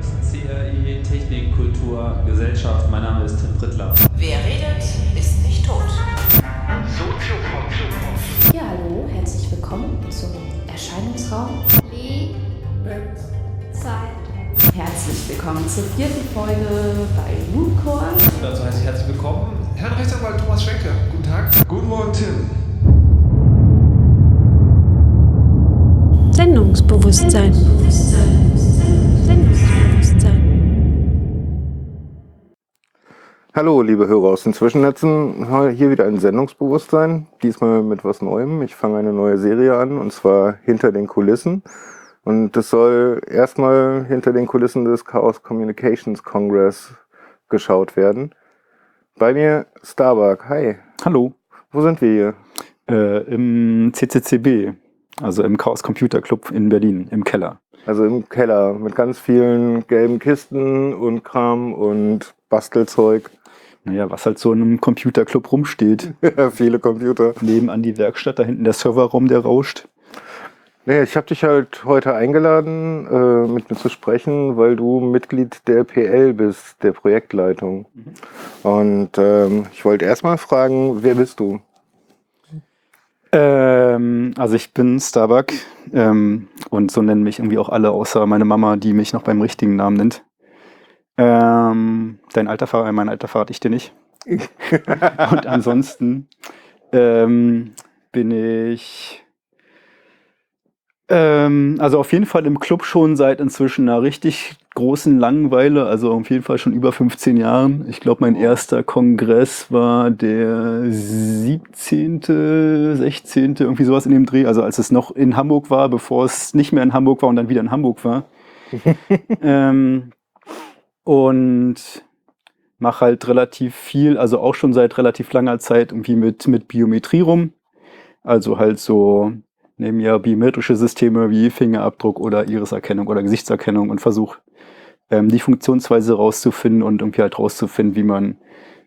CRI Technik, Kultur, Gesellschaft. Mein Name ist Tim Prittler. Wer redet, ist nicht tot. Soziopod. Ja, hallo, herzlich willkommen zum Erscheinungsraum. Liebe Zeit. Herzlich willkommen zur vierten Folge bei Mooncore. Dazu heiße ich herzlich willkommen Herrn Rechtsanwalt Thomas Schwenke. Guten Tag. Guten Morgen, Tim. Sendungsbewusstsein. Sendungsbewusstsein. Hallo, liebe Hörer aus den Zwischennetzen. Hier wieder ein Sendungsbewusstsein. Diesmal mit was Neuem. Ich fange eine neue Serie an und zwar hinter den Kulissen. Und das soll erstmal hinter den Kulissen des Chaos Communications Congress geschaut werden. Bei mir Starbuck. Hi. Hallo. Wo sind wir hier? Äh, Im CCCB, also im Chaos Computer Club in Berlin, im Keller. Also im Keller mit ganz vielen gelben Kisten und Kram und Bastelzeug. Naja, was halt so in einem Computerclub rumsteht. Viele Computer. Nebenan die Werkstatt, da hinten der Serverraum, der rauscht. Naja, ich habe dich halt heute eingeladen, äh, mit mir zu sprechen, weil du Mitglied der PL bist, der Projektleitung. Mhm. Und ähm, ich wollte erstmal fragen, wer bist du? Ähm, also ich bin Starbuck ähm, und so nennen mich irgendwie auch alle, außer meine Mama, die mich noch beim richtigen Namen nennt. Ähm, dein alter Fahrer, mein alter verrate ich dir nicht. und ansonsten ähm, bin ich ähm, also auf jeden Fall im Club schon seit inzwischen einer richtig großen Langeweile, also auf jeden Fall schon über 15 Jahren. Ich glaube, mein erster Kongress war der 17., 16., irgendwie sowas in dem Dreh, also als es noch in Hamburg war, bevor es nicht mehr in Hamburg war und dann wieder in Hamburg war. ähm, und mache halt relativ viel, also auch schon seit relativ langer Zeit irgendwie mit, mit Biometrie rum. Also halt so nehmen ja biometrische Systeme wie Fingerabdruck oder Iriserkennung oder Gesichtserkennung und versuche ähm, die Funktionsweise rauszufinden und irgendwie halt rauszufinden, wie man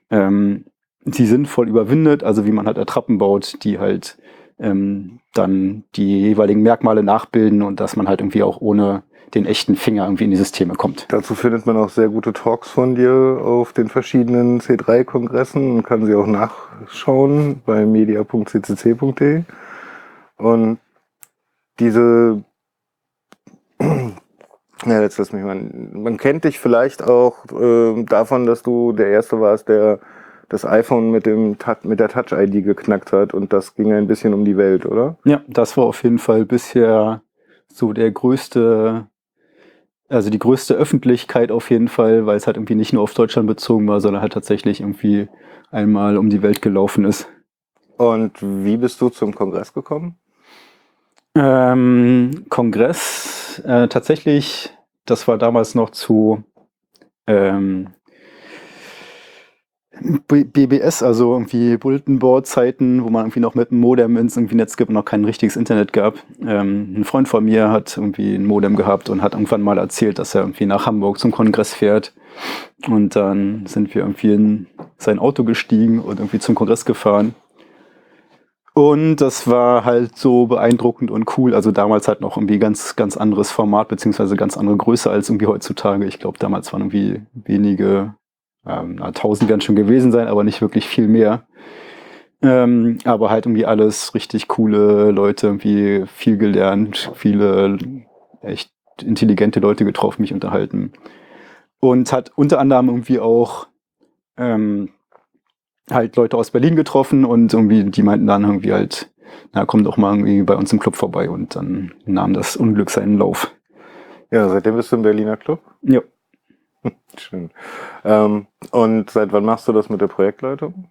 ähm, sie sinnvoll überwindet, also wie man halt Attrappen baut, die halt ähm, dann die jeweiligen Merkmale nachbilden und dass man halt irgendwie auch ohne den echten Finger irgendwie in die Systeme kommt. Dazu findet man auch sehr gute Talks von dir auf den verschiedenen C3-Kongressen und kann sie auch nachschauen bei media.ccc.de. Und diese, ja, jetzt lass mich mal, man kennt dich vielleicht auch äh, davon, dass du der Erste warst, der das iPhone mit, dem, mit der Touch-ID geknackt hat und das ging ein bisschen um die Welt, oder? Ja, das war auf jeden Fall bisher so der größte, also die größte Öffentlichkeit auf jeden Fall, weil es halt irgendwie nicht nur auf Deutschland bezogen war, sondern halt tatsächlich irgendwie einmal um die Welt gelaufen ist. Und wie bist du zum Kongress gekommen? Ähm, Kongress, äh, tatsächlich, das war damals noch zu ähm, BBS, also irgendwie Bulletin Board Zeiten, wo man irgendwie noch mit einem Modem ins irgendwie Netz gibt und noch kein richtiges Internet gab. Ähm, ein Freund von mir hat irgendwie ein Modem gehabt und hat irgendwann mal erzählt, dass er irgendwie nach Hamburg zum Kongress fährt. Und dann sind wir irgendwie in sein Auto gestiegen und irgendwie zum Kongress gefahren. Und das war halt so beeindruckend und cool. Also damals halt noch irgendwie ganz, ganz anderes Format, beziehungsweise ganz andere Größe als irgendwie heutzutage. Ich glaube, damals waren irgendwie wenige, ähm, na, tausend werden schon gewesen sein, aber nicht wirklich viel mehr. Ähm, aber halt irgendwie alles richtig coole Leute, irgendwie viel gelernt, viele echt intelligente Leute getroffen, mich unterhalten. Und hat unter anderem irgendwie auch ähm, halt Leute aus Berlin getroffen und irgendwie, die meinten dann irgendwie halt, na, komm doch mal irgendwie bei uns im Club vorbei und dann nahm das Unglück seinen Lauf. Ja, seitdem bist du im Berliner Club? Ja. Schön. Ähm, und seit wann machst du das mit der Projektleitung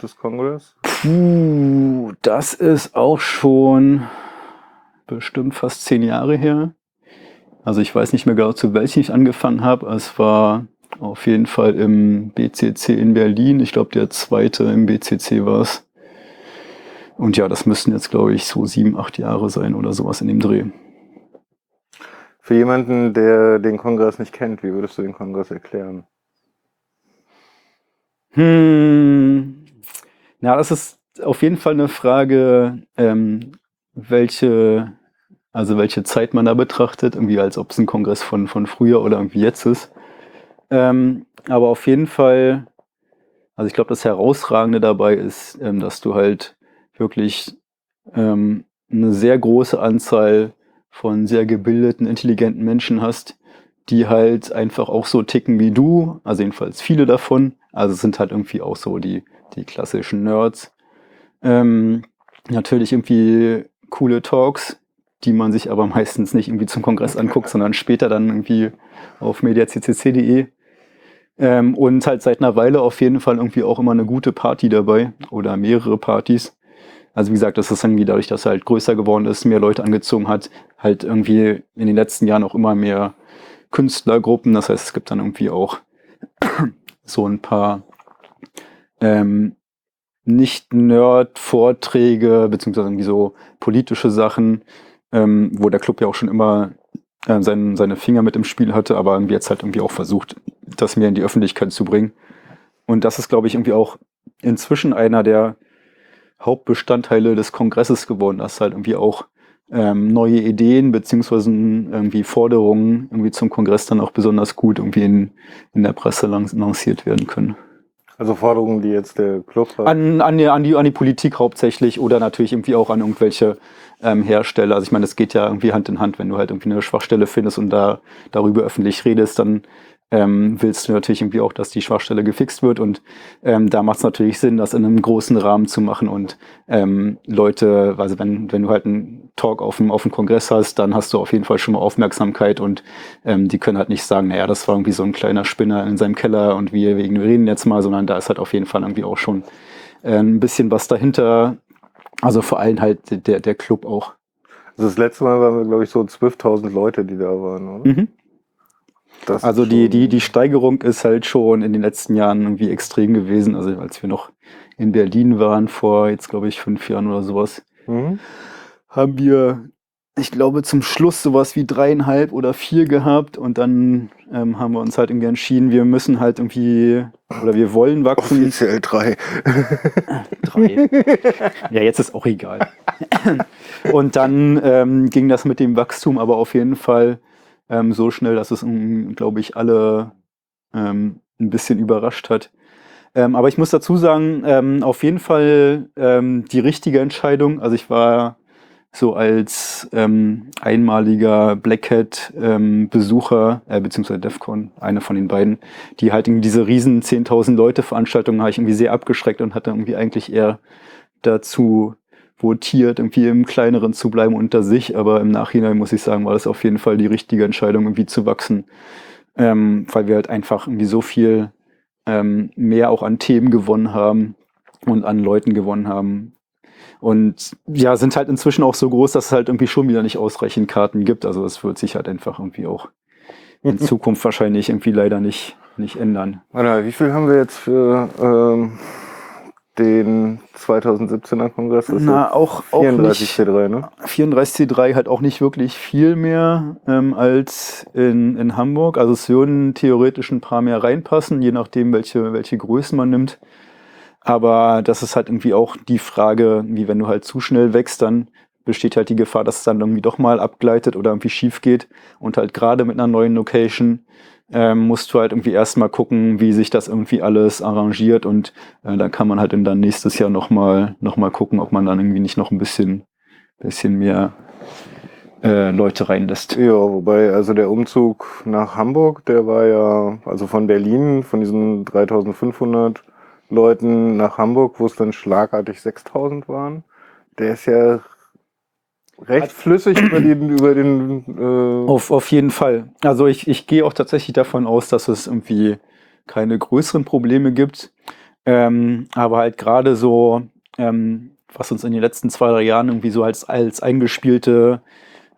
des Kongress? Puh, das ist auch schon bestimmt fast zehn Jahre her. Also ich weiß nicht mehr genau, zu welchem ich angefangen habe. Es war auf jeden Fall im BCC in Berlin. Ich glaube, der zweite im BCC war es. Und ja, das müssten jetzt, glaube ich, so sieben, acht Jahre sein oder sowas in dem Dreh. Für jemanden, der den Kongress nicht kennt, wie würdest du den Kongress erklären? Hm, na, das ist auf jeden Fall eine Frage, ähm, welche Also welche Zeit man da betrachtet, irgendwie als ob es ein Kongress von, von früher oder irgendwie jetzt ist. Ähm, aber auf jeden Fall, also ich glaube, das Herausragende dabei ist, ähm, dass du halt wirklich ähm, eine sehr große Anzahl von sehr gebildeten, intelligenten Menschen hast, die halt einfach auch so ticken wie du, also jedenfalls viele davon. Also sind halt irgendwie auch so die, die klassischen Nerds. Ähm, natürlich irgendwie coole Talks, die man sich aber meistens nicht irgendwie zum Kongress anguckt, sondern später dann irgendwie auf mediaccc.de. Ähm, und halt seit einer Weile auf jeden Fall irgendwie auch immer eine gute Party dabei oder mehrere Partys. Also wie gesagt, das ist irgendwie dadurch, dass er halt größer geworden ist, mehr Leute angezogen hat, halt irgendwie in den letzten Jahren auch immer mehr Künstlergruppen. Das heißt, es gibt dann irgendwie auch so ein paar ähm, nicht-Nerd-Vorträge, beziehungsweise irgendwie so politische Sachen, ähm, wo der Club ja auch schon immer äh, sein, seine Finger mit im Spiel hatte, aber irgendwie jetzt halt irgendwie auch versucht, das mehr in die Öffentlichkeit zu bringen. Und das ist, glaube ich, irgendwie auch inzwischen einer der Hauptbestandteile des Kongresses geworden, dass halt irgendwie auch ähm, neue Ideen beziehungsweise irgendwie Forderungen irgendwie zum Kongress dann auch besonders gut irgendwie in, in der Presse lanciert werden können. Also Forderungen, die jetzt der Club hat. An, an, die, an, die, an die Politik hauptsächlich oder natürlich irgendwie auch an irgendwelche ähm, Hersteller. Also ich meine, das geht ja irgendwie Hand in Hand, wenn du halt irgendwie eine Schwachstelle findest und da darüber öffentlich redest, dann ähm, willst du natürlich irgendwie auch, dass die Schwachstelle gefixt wird. Und ähm, da macht es natürlich Sinn, das in einem großen Rahmen zu machen und ähm, Leute, also wenn, wenn du halt einen Talk auf dem, auf dem Kongress hast, dann hast du auf jeden Fall schon mal Aufmerksamkeit und ähm, die können halt nicht sagen, naja, das war irgendwie so ein kleiner Spinner in seinem Keller und wir, wir ignorieren jetzt mal, sondern da ist halt auf jeden Fall irgendwie auch schon äh, ein bisschen was dahinter. Also vor allem halt der, der Club auch. Also das letzte Mal waren wir, glaube ich, so 12.000 Leute, die da waren, oder? Mhm. Das Also die, die, die Steigerung ist halt schon in den letzten Jahren irgendwie extrem gewesen. Also als wir noch in Berlin waren, vor jetzt glaube ich fünf Jahren oder sowas, Mhm. haben wir, ich glaube, zum Schluss sowas wie dreieinhalb oder vier gehabt und dann ähm, haben wir uns halt irgendwie entschieden, wir müssen halt irgendwie oder wir wollen wachsen. Offiziell drei. Drei. ja, jetzt ist auch egal. Und dann ähm, ging das mit dem Wachstum aber auf jeden Fall ähm, so schnell, dass es, glaube ich, alle ähm, ein bisschen überrascht hat. Ähm, aber ich muss dazu sagen, ähm, auf jeden Fall ähm, die richtige Entscheidung. Also ich war so als ähm, einmaliger Black Hat ähm, Besucher, äh, beziehungsweise DEFCON, einer von den beiden, die halt irgendwie diese riesen 10.000 Leute Veranstaltungen habe ich irgendwie sehr abgeschreckt und hatte irgendwie eigentlich eher dazu votiert, irgendwie im Kleineren zu bleiben unter sich. Aber im Nachhinein muss ich sagen, war das auf jeden Fall die richtige Entscheidung, irgendwie zu wachsen. Ähm, weil wir halt einfach irgendwie so viel ähm, mehr auch an Themen gewonnen haben und an Leuten gewonnen haben. Und ja, sind halt inzwischen auch so groß, dass es halt irgendwie schon wieder nicht ausreichend Karten gibt. Also es wird sich halt einfach irgendwie auch in Zukunft wahrscheinlich irgendwie leider nicht, nicht ändern. Warte, wie viel haben wir jetzt für ähm, den 2017er Kongress? Das Na, ist auch, auch 34 nicht, C3, ne? 34C3 halt auch nicht wirklich viel mehr ähm, als in, in Hamburg. Also es würden theoretisch ein paar mehr reinpassen, je nachdem, welche, welche Größen man nimmt. Aber das ist halt irgendwie auch die Frage, wie wenn du halt zu schnell wächst, dann besteht halt die Gefahr, dass es dann irgendwie doch mal abgleitet oder irgendwie schief geht. Und halt gerade mit einer neuen Location ähm, musst du halt irgendwie erstmal gucken, wie sich das irgendwie alles arrangiert und äh, dann kann man halt dann nächstes Jahr nochmal noch mal gucken, ob man dann irgendwie nicht noch ein bisschen, bisschen mehr äh, Leute reinlässt. Ja, wobei, also der Umzug nach Hamburg, der war ja, also von Berlin, von diesen 3500 Leuten nach Hamburg, wo es dann schlagartig 6000 waren, der ist ja recht flüssig über den, über den, äh, Auf, auf jeden Fall. Also ich, ich gehe auch tatsächlich davon aus, dass es irgendwie keine größeren Probleme gibt. Ähm, aber halt gerade so, ähm, was uns in den letzten zwei, drei Jahren irgendwie so als, als eingespielte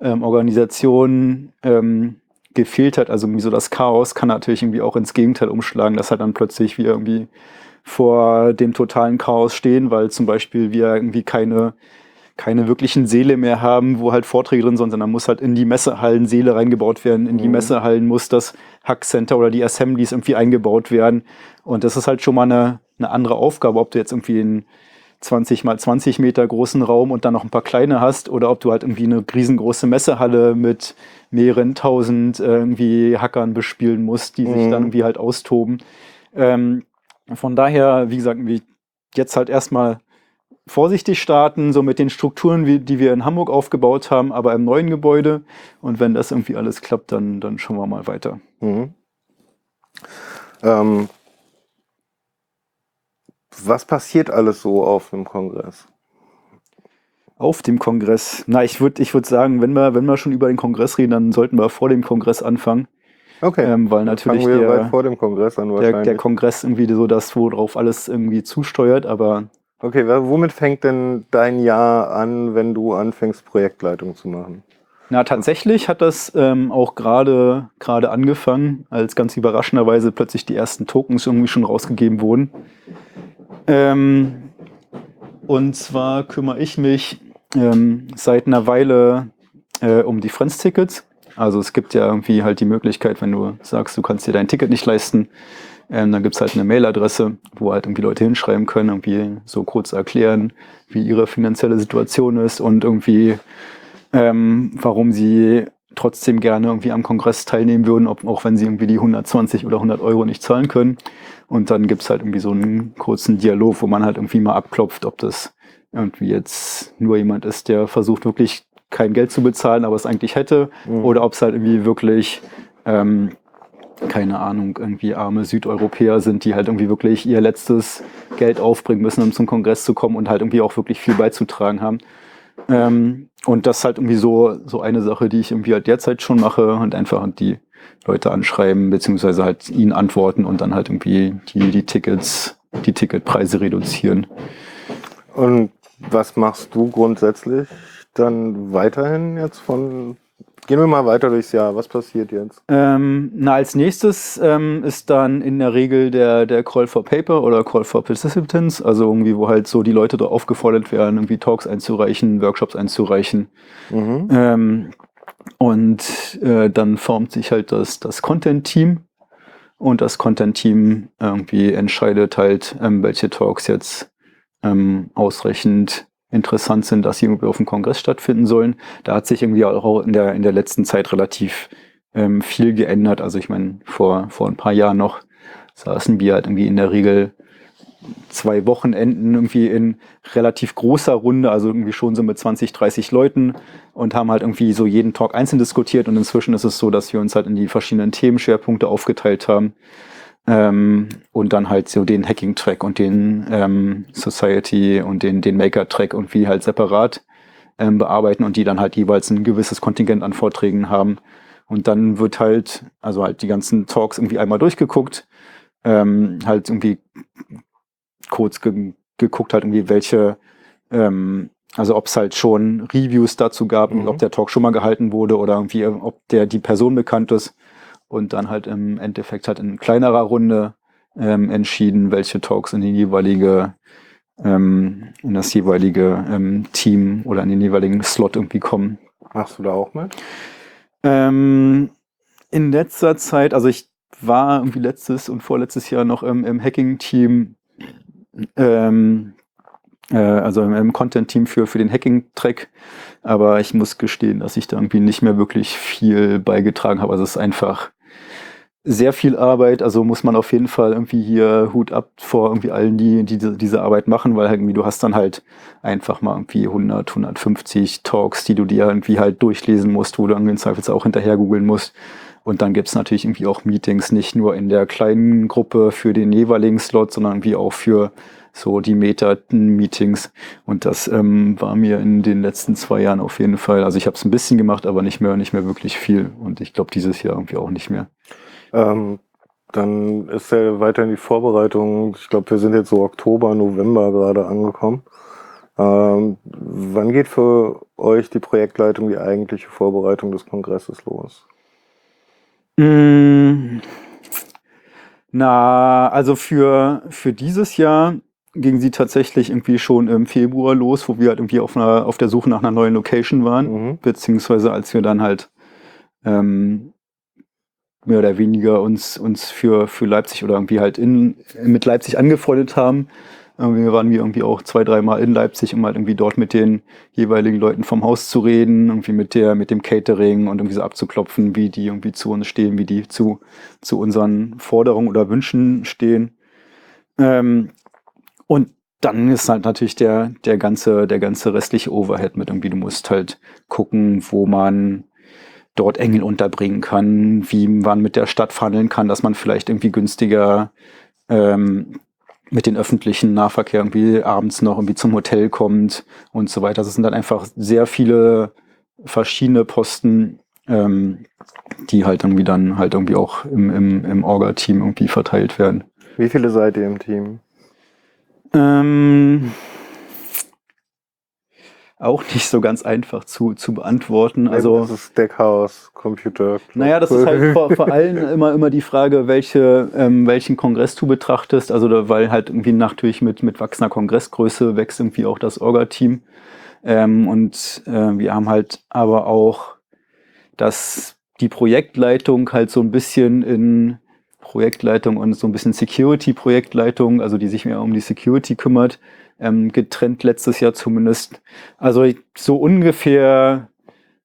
ähm, Organisation ähm, gefehlt hat, also irgendwie so das Chaos, kann natürlich irgendwie auch ins Gegenteil umschlagen, dass halt dann plötzlich wir irgendwie vor dem totalen Chaos stehen, weil zum Beispiel wir irgendwie keine keine wirklichen Seele mehr haben, wo halt Vorträge drin sind, sondern muss halt in die Messehallen Seele reingebaut werden. In die Mhm. Messehallen muss das Hackcenter oder die Assemblies irgendwie eingebaut werden. Und das ist halt schon mal eine, eine andere Aufgabe, ob du jetzt irgendwie ein 20 mal 20 Meter großen Raum und dann noch ein paar kleine hast oder ob du halt irgendwie eine riesengroße Messehalle mit mehreren tausend äh, irgendwie Hackern bespielen musst, die sich Mhm. dann irgendwie halt austoben. Ähm, von daher, wie gesagt, jetzt halt erstmal vorsichtig starten, so mit den Strukturen, wie, die wir in Hamburg aufgebaut haben, aber im neuen Gebäude. Und wenn das irgendwie alles klappt, dann, dann schauen wir mal weiter. Mhm. Ähm, was passiert alles so auf einem Kongress? Auf dem Kongress. Na, ich würde ich würd sagen, wenn wir, wenn wir schon über den Kongress reden, dann sollten wir vor dem Kongress anfangen. Okay. Ähm, weil natürlich der, vor dem Kongress an der, wahrscheinlich. der Kongress irgendwie so das, worauf alles irgendwie zusteuert, aber okay, womit fängt denn dein Jahr an, wenn du anfängst, Projektleitung zu machen? Na, tatsächlich hat das ähm, auch gerade gerade angefangen, als ganz überraschenderweise plötzlich die ersten Tokens irgendwie schon rausgegeben wurden. Ähm, und zwar kümmere ich mich ähm, seit einer Weile äh, um die Friends-Tickets. Also es gibt ja irgendwie halt die Möglichkeit, wenn du sagst, du kannst dir dein Ticket nicht leisten, ähm, dann gibt es halt eine Mailadresse, wo halt irgendwie Leute hinschreiben können, irgendwie so kurz erklären, wie ihre finanzielle Situation ist und irgendwie ähm, warum sie trotzdem gerne irgendwie am Kongress teilnehmen würden, ob, auch wenn sie irgendwie die 120 oder 100 Euro nicht zahlen können. Und dann gibt's halt irgendwie so einen kurzen Dialog, wo man halt irgendwie mal abklopft, ob das irgendwie jetzt nur jemand ist, der versucht wirklich kein Geld zu bezahlen, aber es eigentlich hätte, Mhm. oder ob es halt irgendwie wirklich ähm, keine Ahnung, irgendwie arme Südeuropäer sind, die halt irgendwie wirklich ihr letztes Geld aufbringen müssen, um zum Kongress zu kommen und halt irgendwie auch wirklich viel beizutragen haben. Ähm, und das ist halt irgendwie so, so eine Sache, die ich irgendwie halt derzeit schon mache und einfach die Leute anschreiben, beziehungsweise halt ihnen antworten und dann halt irgendwie die, die Tickets, die Ticketpreise reduzieren. Und was machst du grundsätzlich dann weiterhin jetzt von. Gehen wir mal weiter durchs Jahr. Was passiert jetzt? Ähm, na, als nächstes ähm, ist dann in der Regel der, der Call for Paper oder Call for Participants, also irgendwie, wo halt so die Leute da aufgefordert werden, irgendwie Talks einzureichen, Workshops einzureichen. Mhm. Ähm, und äh, dann formt sich halt das, das Content-Team. Und das Content-Team irgendwie entscheidet halt, ähm, welche Talks jetzt ähm, ausreichend interessant sind, dass sie irgendwie auf dem Kongress stattfinden sollen. Da hat sich irgendwie auch in der, in der letzten Zeit relativ ähm, viel geändert. Also ich meine, vor, vor ein paar Jahren noch saßen wir halt irgendwie in der Regel zwei Wochenenden irgendwie in relativ großer Runde, also irgendwie schon so mit 20, 30 Leuten und haben halt irgendwie so jeden Talk einzeln diskutiert und inzwischen ist es so, dass wir uns halt in die verschiedenen Themenschwerpunkte aufgeteilt haben ähm, und dann halt so den Hacking-Track und den ähm, Society und den, den Maker-Track irgendwie halt separat ähm, bearbeiten und die dann halt jeweils ein gewisses Kontingent an Vorträgen haben und dann wird halt, also halt die ganzen Talks irgendwie einmal durchgeguckt, ähm, halt irgendwie kurz ge geguckt halt irgendwie, welche, ähm, also ob es halt schon Reviews dazu gab, Mhm. ob der Talk schon mal gehalten wurde oder irgendwie, ob der die Person bekannt ist und dann halt im Endeffekt halt in kleinerer Runde ähm, entschieden, welche Talks in die jeweilige ähm, in das jeweilige ähm, Team oder in den jeweiligen Slot irgendwie kommen. Machst du da auch mit? Ähm, in letzter Zeit, also ich war irgendwie letztes und vorletztes Jahr noch im, im Hacking-Team, ähm, äh, also im, im Content-Team für, für den Hacking-Track, aber ich muss gestehen, dass ich da irgendwie nicht mehr wirklich viel beigetragen habe. Also es ist einfach sehr viel Arbeit, also muss man auf jeden Fall irgendwie hier Hut ab vor irgendwie allen, die, die diese, Arbeit machen, weil halt irgendwie du hast dann halt einfach mal irgendwie 100, 150 Talks, die du dir irgendwie halt durchlesen musst, wo du irgendwie im Zweifelsfall auch hinterher googeln musst. Und dann gibt's natürlich irgendwie auch Meetings, nicht nur in der kleinen Gruppe für den jeweiligen Slot, sondern irgendwie auch für so die Meta-Meetings. Und das ähm, war mir in den letzten zwei Jahren auf jeden Fall. Also ich habe es ein bisschen gemacht, aber nicht mehr, nicht mehr wirklich viel. Und ich glaube dieses Jahr irgendwie auch nicht mehr. Ähm, dann ist ja weiterhin die Vorbereitung. Ich glaube, wir sind jetzt so Oktober, November gerade angekommen. Ähm, wann geht für euch die Projektleitung, die eigentliche Vorbereitung des Kongresses los? Mm, Na, also für, für dieses Jahr ging sie tatsächlich irgendwie schon im Februar los, wo wir halt irgendwie auf, einer, auf der Suche nach einer neuen Location waren, Mhm. beziehungsweise als wir dann halt ähm, mehr oder weniger uns, uns für, für Leipzig oder irgendwie halt in, mit Leipzig angefreundet haben, Irgendwie waren wir irgendwie auch zwei, dreimal in Leipzig, um halt irgendwie dort mit den jeweiligen Leuten vom Haus zu reden, irgendwie mit der, mit dem Catering und irgendwie so abzuklopfen, wie die irgendwie zu uns stehen, wie die zu, zu unseren Forderungen oder Wünschen stehen. Ähm, und dann ist halt natürlich der, der ganze, der ganze restliche Overhead mit irgendwie, du musst halt gucken, wo man dort Engel unterbringen kann, wie man mit der Stadt verhandeln kann, dass man vielleicht irgendwie günstiger ähm, mit den öffentlichen Nahverkehr irgendwie abends noch irgendwie zum Hotel kommt und so weiter. Das sind dann einfach sehr viele verschiedene Posten, ähm, die halt irgendwie dann halt irgendwie auch im, im, im Orga-Team irgendwie verteilt werden. Wie viele seid ihr im Team? Ähm, auch nicht so ganz einfach zu, zu beantworten. Also, das ist Deckhaus, Computer. naja, das ist halt vor, vor allem immer, immer die Frage, welche, ähm, welchen Kongress du betrachtest. Also, da, weil halt irgendwie natürlich mit, mit wachsender Kongressgröße wächst irgendwie auch das Orga-Team. Ähm, und äh, wir haben halt aber auch, dass die Projektleitung halt so ein bisschen in Projektleitung und so ein bisschen Security-Projektleitung, also die sich mehr um die Security kümmert, ähm, getrennt letztes Jahr zumindest. Also so ungefähr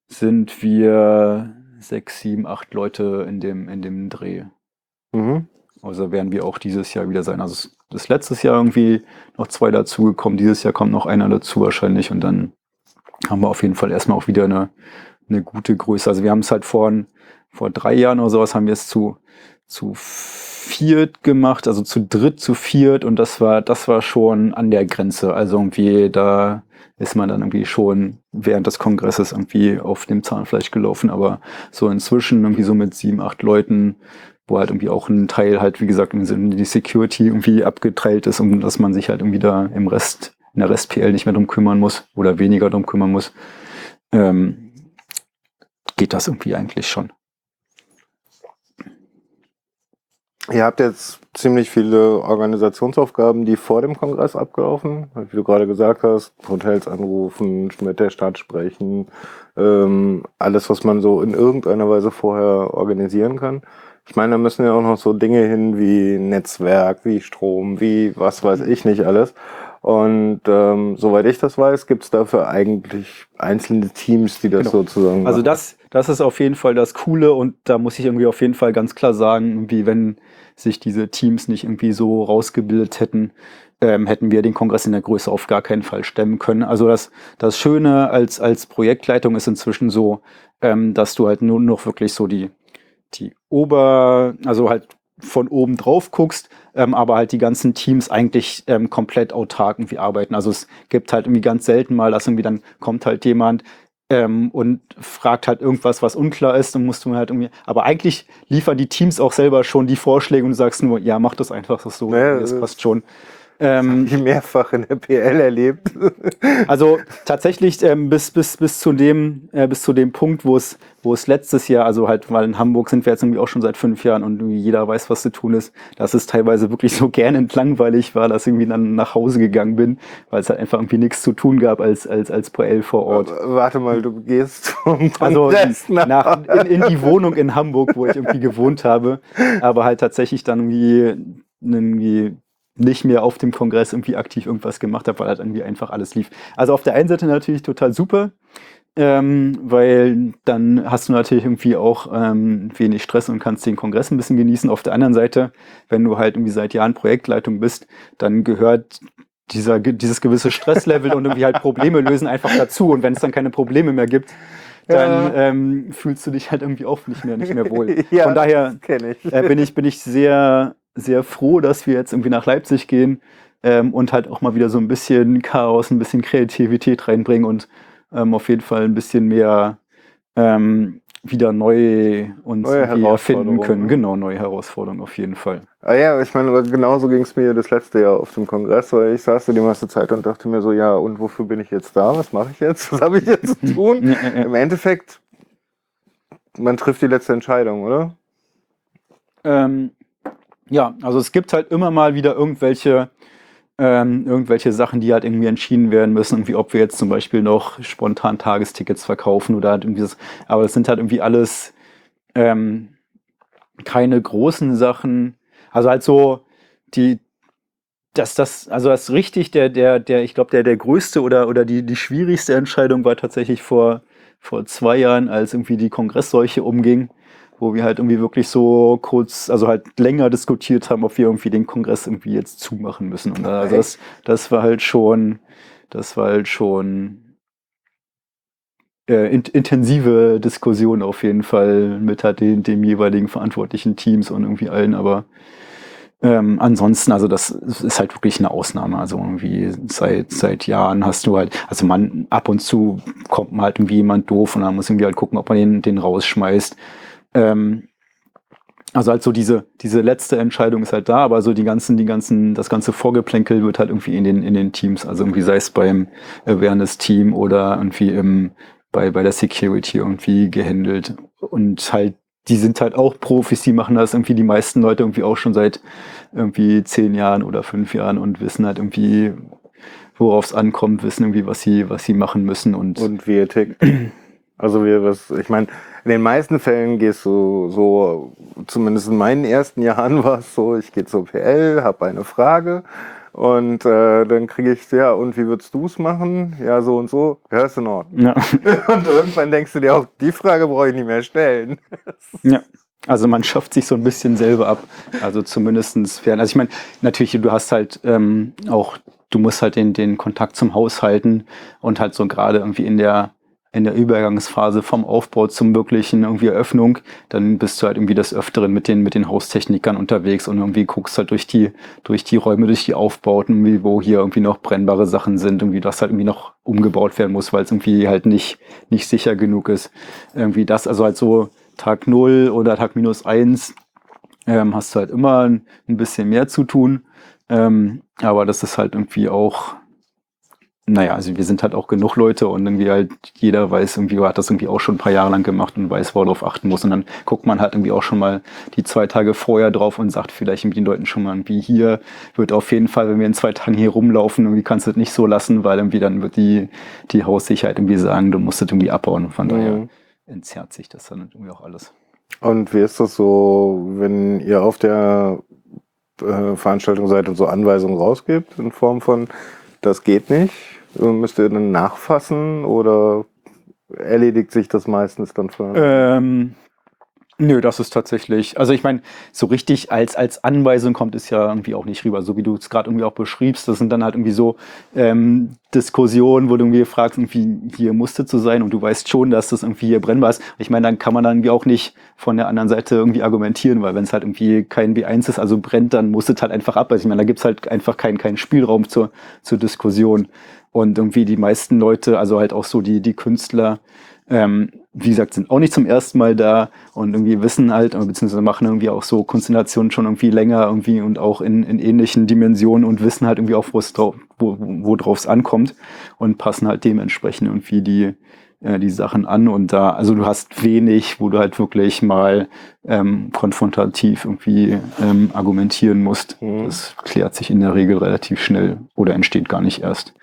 sind wir sechs, sieben, acht Leute in dem, in dem Dreh. Mhm. Also werden wir auch dieses Jahr wieder sein. Also ist letztes Jahr irgendwie noch zwei dazugekommen. Dieses Jahr kommt noch einer dazu wahrscheinlich und dann haben wir auf jeden Fall erstmal auch wieder eine, eine gute Größe. Also wir haben es halt vor, vor drei Jahren oder sowas haben wir es zu, zu viert gemacht, also zu dritt, zu viert und das war, das war schon an der Grenze. Also irgendwie da ist man dann irgendwie schon während des Kongresses irgendwie auf dem Zahnfleisch gelaufen, aber so inzwischen irgendwie so mit sieben, acht Leuten, wo halt irgendwie auch ein Teil halt, wie gesagt, in die Security irgendwie abgeteilt ist, um dass man sich halt irgendwie da im Rest, in der Rest-PL nicht mehr drum kümmern muss oder weniger drum kümmern muss, ähm, geht das irgendwie eigentlich schon. Ihr habt jetzt ziemlich viele Organisationsaufgaben, die vor dem Kongress abgelaufen, wie du gerade gesagt hast, Hotels anrufen, mit der Stadt sprechen, ähm, alles, was man so in irgendeiner Weise vorher organisieren kann. Ich meine, da müssen ja auch noch so Dinge hin wie Netzwerk, wie Strom, wie was weiß ich nicht alles. Und ähm, soweit ich das weiß, gibt es dafür eigentlich einzelne Teams, die das Genau. sozusagen Also das, das ist auf jeden Fall das Coole und da muss ich irgendwie auf jeden Fall ganz klar sagen, wie wenn sich diese Teams nicht irgendwie so rausgebildet hätten, ähm, hätten wir den Kongress in der Größe auf gar keinen Fall stemmen können. Also das, das Schöne als, als Projektleitung ist inzwischen so, ähm, dass du halt nur noch wirklich so die, die Ober, also halt von oben drauf guckst, ähm, aber halt die ganzen Teams eigentlich ähm, komplett autark irgendwie arbeiten. Also es gibt halt irgendwie ganz selten mal, dass irgendwie dann kommt halt jemand ähm, und fragt halt irgendwas, was unklar ist und musst du halt irgendwie, aber eigentlich liefern die Teams auch selber schon die Vorschläge und du sagst nur, ja, mach das einfach so, Ja, das das- passt schon. Ähm, ich mehrfach in der PL erlebt. also tatsächlich ähm, bis, bis, bis, zu dem, äh, bis zu dem Punkt, wo es, wo es letztes Jahr, also halt, weil in Hamburg sind wir jetzt irgendwie auch schon seit fünf Jahren und jeder weiß, was zu tun ist, dass es teilweise wirklich so gähnend langweilig war, dass ich irgendwie dann nach Hause gegangen bin, weil es halt einfach irgendwie nichts zu tun gab als, als, als PL vor Ort. Warte mal, du gehst zum Also nach, in, in die Wohnung in Hamburg, wo ich irgendwie gewohnt habe, aber halt tatsächlich dann irgendwie, irgendwie nicht mehr auf dem Kongress irgendwie aktiv irgendwas gemacht habe, weil halt irgendwie einfach alles lief. Also auf der einen Seite natürlich total super, ähm, weil dann hast du natürlich irgendwie auch ähm, wenig Stress und kannst den Kongress ein bisschen genießen. Auf der anderen Seite, wenn du halt irgendwie seit Jahren Projektleitung bist, dann gehört dieser, dieses gewisse Stresslevel und irgendwie halt Probleme lösen einfach dazu. Und wenn es dann keine Probleme mehr gibt, dann Ja. ähm, fühlst du dich halt irgendwie auch nicht mehr, nicht mehr wohl. Ja, Von daher ich. äh, bin ich, bin ich sehr, sehr froh, dass wir jetzt irgendwie nach Leipzig gehen ähm, und halt auch mal wieder so ein bisschen Chaos, ein bisschen Kreativität reinbringen und ähm, auf jeden Fall ein bisschen mehr ähm, wieder neu uns Neue Herausforderungen, können. ne? Genau, neue Herausforderungen auf jeden Fall. Ah ja, ich meine, genauso ging es mir das letzte Jahr auf dem Kongress, weil ich saß da die meiste Zeit und dachte mir so, ja, und wofür bin ich jetzt da? Was mache ich jetzt? Was habe ich jetzt zu tun? Ja, ja, ja. Im Endeffekt, man trifft die letzte Entscheidung, oder? Ähm, ja, also es gibt halt immer mal wieder irgendwelche, ähm, irgendwelche Sachen, die halt irgendwie entschieden werden müssen, irgendwie ob wir jetzt zum Beispiel noch spontan Tagestickets verkaufen oder halt irgendwie das, aber das sind halt irgendwie alles ähm, keine großen Sachen. Also halt so die, dass das, also das richtig, der, der, der, ich glaube, der, der größte oder, oder die, die schwierigste Entscheidung war tatsächlich vor, vor zwei Jahren, als irgendwie die Kongressseuche umging, wo wir halt irgendwie wirklich so kurz, also halt länger diskutiert haben, ob wir irgendwie den Kongress irgendwie jetzt zumachen müssen. Und also das, das war halt schon, das war halt schon äh, in, intensive Diskussion auf jeden Fall mit halt den, dem jeweiligen verantwortlichen Teams und irgendwie allen, aber ähm, ansonsten, also das ist halt wirklich eine Ausnahme. Also irgendwie seit, seit Jahren hast du halt, also man ab und zu kommt man halt irgendwie jemand doof und dann muss irgendwie halt gucken, ob man den, den rausschmeißt. Ähm, also halt so diese, diese letzte Entscheidung ist halt da, aber so die ganzen, die ganzen, das ganze Vorgeplänkel wird halt irgendwie in den, in den Teams, also irgendwie sei es beim Awareness-Team oder irgendwie im, bei, bei der Security irgendwie gehandelt. Und halt die sind halt auch Profis, die machen das irgendwie die meisten Leute irgendwie auch schon seit irgendwie zehn Jahren oder fünf Jahren und wissen halt irgendwie, worauf es ankommt, wissen irgendwie, was sie, was sie machen müssen und. Und wie ihr tickt. Also wir was, ich meine, in den meisten Fällen gehst du so, zumindest in meinen ersten Jahren war es so, ich gehe zur PL, habe eine Frage, und äh, dann kriege ich, ja, und wie würdest du es machen? Ja, so und so. Ja, ist in Ordnung. Ja. Und irgendwann denkst du dir auch, die Frage brauche ich nicht mehr stellen. Ja. Also man schafft sich so ein bisschen selber ab. Also zumindestens fern. Also ich meine, natürlich, du hast halt ähm, auch, du musst halt den, den Kontakt zum Haus halten und halt so gerade irgendwie in der in der Übergangsphase vom Aufbau zum wirklichen irgendwie Eröffnung, dann bist du halt irgendwie des Öfteren mit den, mit den Haustechnikern unterwegs und irgendwie guckst halt durch die, durch die Räume, durch die Aufbauten, wo hier irgendwie noch brennbare Sachen sind, irgendwie das halt irgendwie noch umgebaut werden muss, weil es irgendwie halt nicht, nicht sicher genug ist. Irgendwie das, also halt so Tag null oder Tag minus eins ähm, hast du halt immer ein, ein bisschen mehr zu tun. Ähm, aber das ist halt irgendwie auch, naja, also wir sind halt auch genug Leute und irgendwie halt jeder weiß irgendwie, hat das irgendwie auch schon ein paar Jahre lang gemacht und weiß, worauf achten muss. Und dann guckt man halt irgendwie auch schon mal die zwei Tage vorher drauf und sagt vielleicht mit den Leuten schon mal irgendwie hier wird auf jeden Fall, wenn wir in zwei Tagen hier rumlaufen, irgendwie kannst du das nicht so lassen, weil irgendwie dann wird die, die Haussicherheit irgendwie sagen, du musst das irgendwie abbauen. Und von daher mhm. entzerrt sich das dann irgendwie auch alles. Und wie ist das so, wenn ihr auf der äh, Veranstaltung seid und so Anweisungen rausgibt in Form von das geht nicht? Müsst ihr dann nachfassen oder erledigt sich das meistens dann für? Ähm, nö, das ist tatsächlich, also ich meine, so richtig als, als Anweisung kommt es ja irgendwie auch nicht rüber, so wie du es gerade irgendwie auch beschriebst. Das sind dann halt irgendwie so ähm, Diskussionen, wo du irgendwie fragst, irgendwie hier musste zu sein und du weißt schon, dass das irgendwie hier brennbar ist. Ich meine, dann kann man dann irgendwie auch nicht von der anderen Seite irgendwie argumentieren, weil wenn es halt irgendwie kein B1 ist, also brennt, dann muss es halt einfach ab. Also ich meine, da gibt's halt einfach keinen keinen Spielraum zur, zur Diskussion. Und irgendwie die meisten Leute, also halt auch so die, die Künstler, ähm, wie gesagt, sind auch nicht zum ersten Mal da und irgendwie wissen halt, beziehungsweise machen irgendwie auch so Konstellationen schon irgendwie länger irgendwie und auch in, in ähnlichen Dimensionen und wissen halt irgendwie auch, wo es drauf, wo, wo drauf es ankommt und passen halt dementsprechend irgendwie die, äh, die Sachen an und da, also du hast wenig, wo du halt wirklich mal ähm, konfrontativ irgendwie ähm, argumentieren musst. Mhm. Das klärt sich in der Regel relativ schnell oder entsteht gar nicht erst.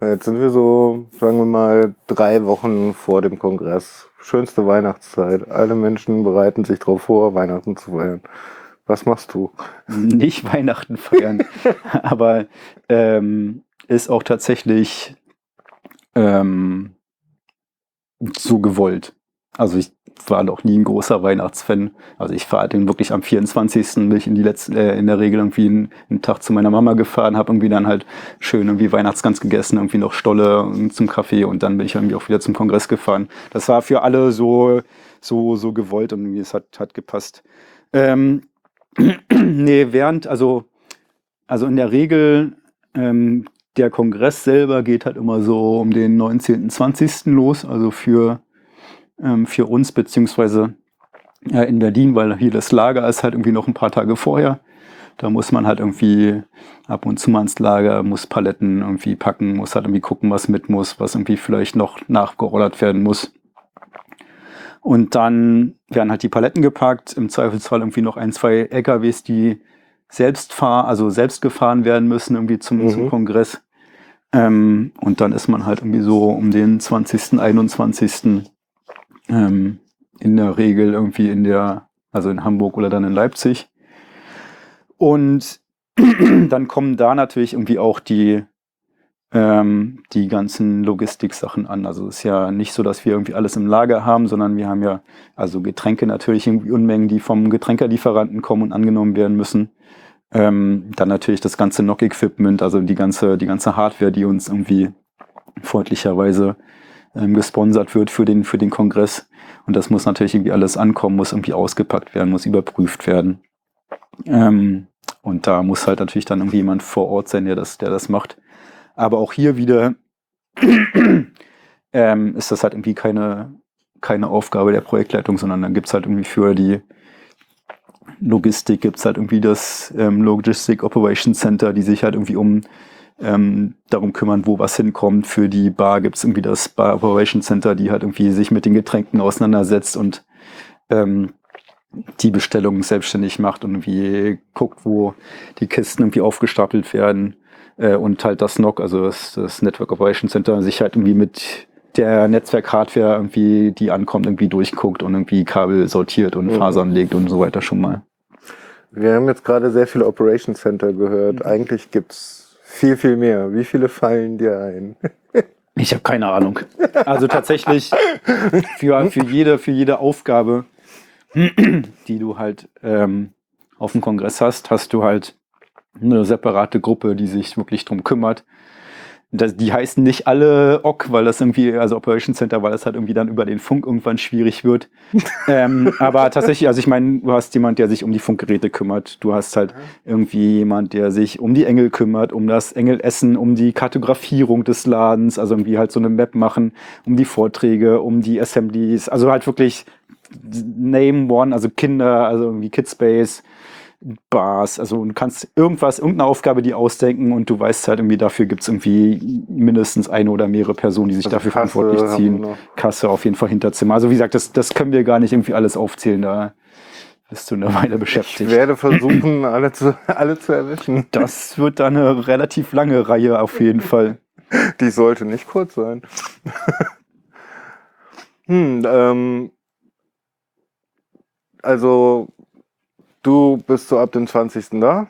Jetzt sind wir so, sagen wir mal, drei Wochen vor dem Kongress. Schönste Weihnachtszeit. Alle Menschen bereiten sich darauf vor, Weihnachten zu feiern. Was machst du? Nicht Weihnachten feiern, aber ähm, ist auch tatsächlich ähm, so gewollt. Also ich war noch nie ein großer Weihnachtsfan. Also ich fahre den wirklich am 24. bin ich in die letzte, äh, in der Regel irgendwie einen, einen, Tag zu meiner Mama gefahren, habe irgendwie dann halt schön irgendwie Weihnachtsgans gegessen, irgendwie noch Stolle zum Kaffee und dann bin ich irgendwie auch wieder zum Kongress gefahren. Das war für alle so, so, so gewollt und irgendwie es hat, hat gepasst. Ähm, nee, während, also, also in der Regel, ähm, der Kongress selber geht halt immer so um den 19., 20. los, also für ähm, für uns, beziehungsweise äh, in Berlin, weil hier das Lager ist halt irgendwie noch ein paar Tage vorher. Da muss man halt irgendwie ab und zu mal ins Lager, muss Paletten irgendwie packen, muss halt irgendwie gucken, was mit muss, was irgendwie vielleicht noch nachgerollert werden muss. Und dann werden halt die Paletten gepackt, im Zweifelsfall irgendwie noch ein, zwei LKWs, die selbst fahren, also selbst gefahren werden müssen, irgendwie zum, mhm. zum Kongress. Ähm, und dann ist man halt irgendwie so um den 20., 21 ähm, in der Regel irgendwie in der, also in Hamburg oder dann in Leipzig. Und dann kommen da natürlich irgendwie auch die, ähm, die ganzen Logistik-Sachen an. Also es ist ja nicht so, dass wir irgendwie alles im Lager haben, sondern wir haben ja also Getränke natürlich irgendwie Unmengen, die vom Getränkelieferanten kommen und angenommen werden müssen. Ähm, dann natürlich das ganze NOC-Equipment, also die ganze, die ganze Hardware, die uns irgendwie freundlicherweise ähm, gesponsert wird für den, für den Kongress. Und das muss natürlich irgendwie alles ankommen, muss irgendwie ausgepackt werden, muss überprüft werden. Ähm, und da muss halt natürlich dann irgendwie jemand vor Ort sein, der das, der das macht. Aber auch hier wieder ähm, ist das halt irgendwie keine, keine Aufgabe der Projektleitung, sondern dann gibt's halt irgendwie für die Logistik gibt's halt irgendwie das ähm, Logistic Operation Center, die sich halt irgendwie um ähm, darum kümmern, wo was hinkommt. Für die Bar gibt's irgendwie das Bar Operation Center, die halt irgendwie sich mit den Getränken auseinandersetzt und ähm, die Bestellungen selbstständig macht und irgendwie guckt, wo die Kisten irgendwie aufgestapelt werden äh, und halt das NOC, also das, das Network Operation Center, sich halt irgendwie mit der Netzwerk-Hardware irgendwie, die ankommt, irgendwie durchguckt und irgendwie Kabel sortiert und Mhm. Fasern legt und so weiter schon mal. Wir haben jetzt gerade sehr viele Operation Center gehört. Mhm. Eigentlich gibt's viel, viel mehr. Wie viele fallen dir ein? Ich habe keine Ahnung. Also tatsächlich für, für, jede, für jede Aufgabe, die du halt ähm, auf dem Kongress hast, hast du halt eine separate Gruppe, die sich wirklich drum kümmert. Das, die heißen nicht alle OC, weil das irgendwie, also Operation Center, weil das halt irgendwie dann über den Funk irgendwann schwierig wird. ähm, aber tatsächlich, also ich meine, du hast jemand, der sich um die Funkgeräte kümmert. Du hast halt irgendwie jemand, der sich um die Engel kümmert, um das Engelessen, um die Kartografierung des Ladens, also irgendwie halt so eine Map machen, um die Vorträge, um die Assemblies, also halt wirklich Name One, also Kinder, also irgendwie Kidspace, Bars, also du kannst irgendwas, irgendeine Aufgabe die ausdenken und du weißt halt irgendwie, dafür gibt's irgendwie mindestens eine oder mehrere Personen, die sich Also dafür Kasse verantwortlich ziehen. Kasse auf jeden Fall Hinterzimmer. Also wie gesagt, das, das können wir gar nicht irgendwie alles aufzählen, da bist du eine Weile Ich beschäftigt. werde versuchen, alle zu, alle zu erwischen. Das wird dann eine relativ lange Reihe auf jeden Fall. Die sollte nicht kurz sein. hm, ähm, also, du bist so ab dem 20. da.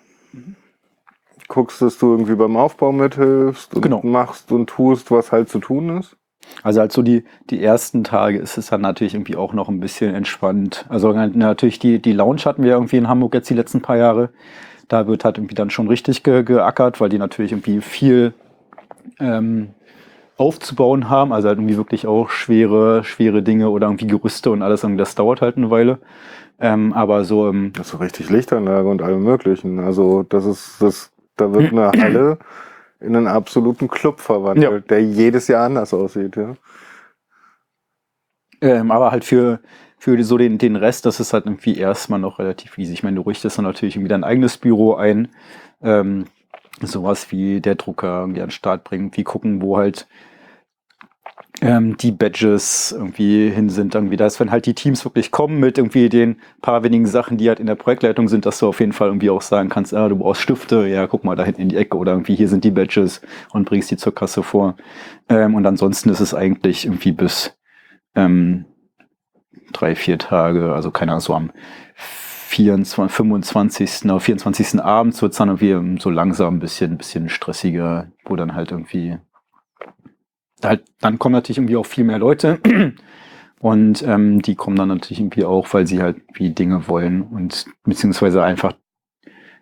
Guckst, dass du irgendwie beim Aufbau mithilfst und Genau. machst und tust, was halt zu tun ist. Also halt so die, die ersten Tage ist es dann natürlich irgendwie auch noch ein bisschen entspannt. Also natürlich die, die Lounge hatten wir irgendwie in Hamburg jetzt die letzten paar Jahre. Da wird halt irgendwie dann schon richtig ge geackert, weil die natürlich irgendwie viel ähm, aufzubauen haben. Also halt irgendwie wirklich auch schwere, schwere Dinge oder irgendwie Gerüste und alles. Und das dauert halt eine Weile. Ähm, aber so im, Das ist so richtig Lichtanlage und allem möglichen. Also, das ist, das, da wird eine Halle in einen absoluten Club verwandelt, der jedes Jahr anders aussieht, ja. Ähm, aber halt für, für so den, den Rest, das ist halt irgendwie erstmal noch relativ easy. Ich meine, du richtest dann natürlich irgendwie dein eigenes Büro ein. Ähm, sowas wie der Drucker irgendwie an den Start bringen, wie gucken, wo halt ähm, die Badges irgendwie hin sind. Irgendwie das, wenn halt die Teams wirklich kommen mit irgendwie den paar wenigen Sachen, die halt in der Projektleitung sind, dass du auf jeden Fall irgendwie auch sagen kannst, ah, du brauchst Stifte, ja, guck mal da hinten in die Ecke oder irgendwie hier sind die Badges und bringst die zur Kasse vor. Ähm, und ansonsten ist es eigentlich irgendwie bis ähm, drei, vier Tage, also keine Ahnung, so am 24, 25. oder 24. abends wird es dann irgendwie so langsam ein bisschen, ein bisschen stressiger, wo dann halt irgendwie halt, dann kommen natürlich irgendwie auch viel mehr Leute und ähm, die kommen dann natürlich irgendwie auch, weil sie halt wie Dinge wollen und beziehungsweise einfach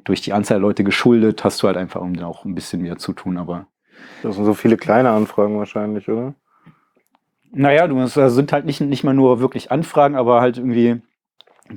durch die Anzahl der Leute geschuldet hast du halt einfach irgendwie auch ein bisschen mehr zu tun, aber Das sind so viele kleine Anfragen wahrscheinlich, oder? Naja, du musst, also sind halt nicht, nicht mal nur wirklich Anfragen, aber halt irgendwie,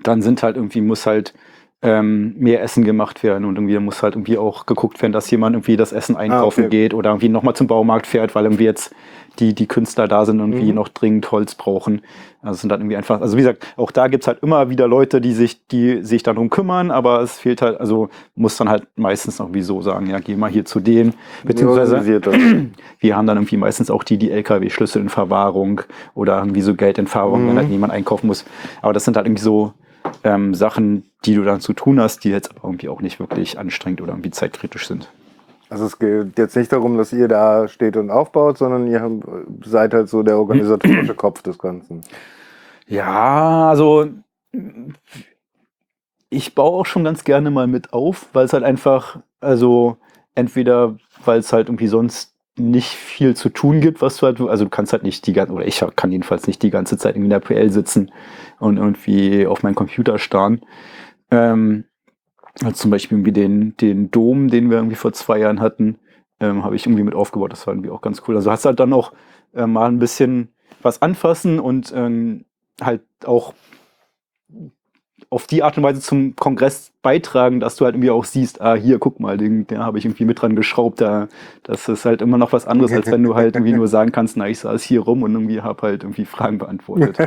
dann sind halt irgendwie, muss halt ähm, mehr Essen gemacht werden und irgendwie muss halt irgendwie auch geguckt werden, dass jemand irgendwie das Essen einkaufen okay. geht oder irgendwie nochmal zum Baumarkt fährt, weil irgendwie jetzt die, die Künstler da sind und irgendwie Mhm. noch dringend Holz brauchen. Also sind dann irgendwie einfach, also wie gesagt, auch da gibt's halt immer wieder Leute, die sich, die sich darum kümmern, aber es fehlt halt, also muss dann halt meistens noch wie so sagen, ja, geh mal hier zu denen, beziehungsweise wir haben dann irgendwie meistens auch die, die LKW-Schlüssel in Verwahrung oder irgendwie so Geld in Verwahrung, Mhm. wenn halt jemand einkaufen muss. Aber das sind halt irgendwie so ähm, Sachen, die du dann zu tun hast, die jetzt aber irgendwie auch nicht wirklich anstrengend oder irgendwie zeitkritisch sind. Also es geht jetzt nicht darum, dass ihr da steht und aufbaut, sondern ihr seid halt so der organisatorische Kopf des Ganzen. Ja, also ich baue auch schon ganz gerne mal mit auf, weil es halt einfach, also entweder, weil es halt irgendwie sonst nicht viel zu tun gibt, was du halt, also du kannst halt nicht die ganze, oder ich kann jedenfalls nicht die ganze Zeit in der PL sitzen und irgendwie auf meinen Computer starren. Ähm, also zum Beispiel irgendwie den, den Dom, den wir irgendwie vor zwei Jahren hatten, ähm, habe ich irgendwie mit aufgebaut. Das war irgendwie auch ganz cool. Also hast halt dann auch äh, mal ein bisschen was anfassen und ähm, halt auch auf die Art und Weise zum Kongress beitragen, dass du halt irgendwie auch siehst, ah, hier, guck mal, den, den habe ich irgendwie mit dran geschraubt. Da, das ist halt immer noch was anderes, als wenn du halt irgendwie nur sagen kannst, na, ich saß hier rum und irgendwie habe halt irgendwie Fragen beantwortet.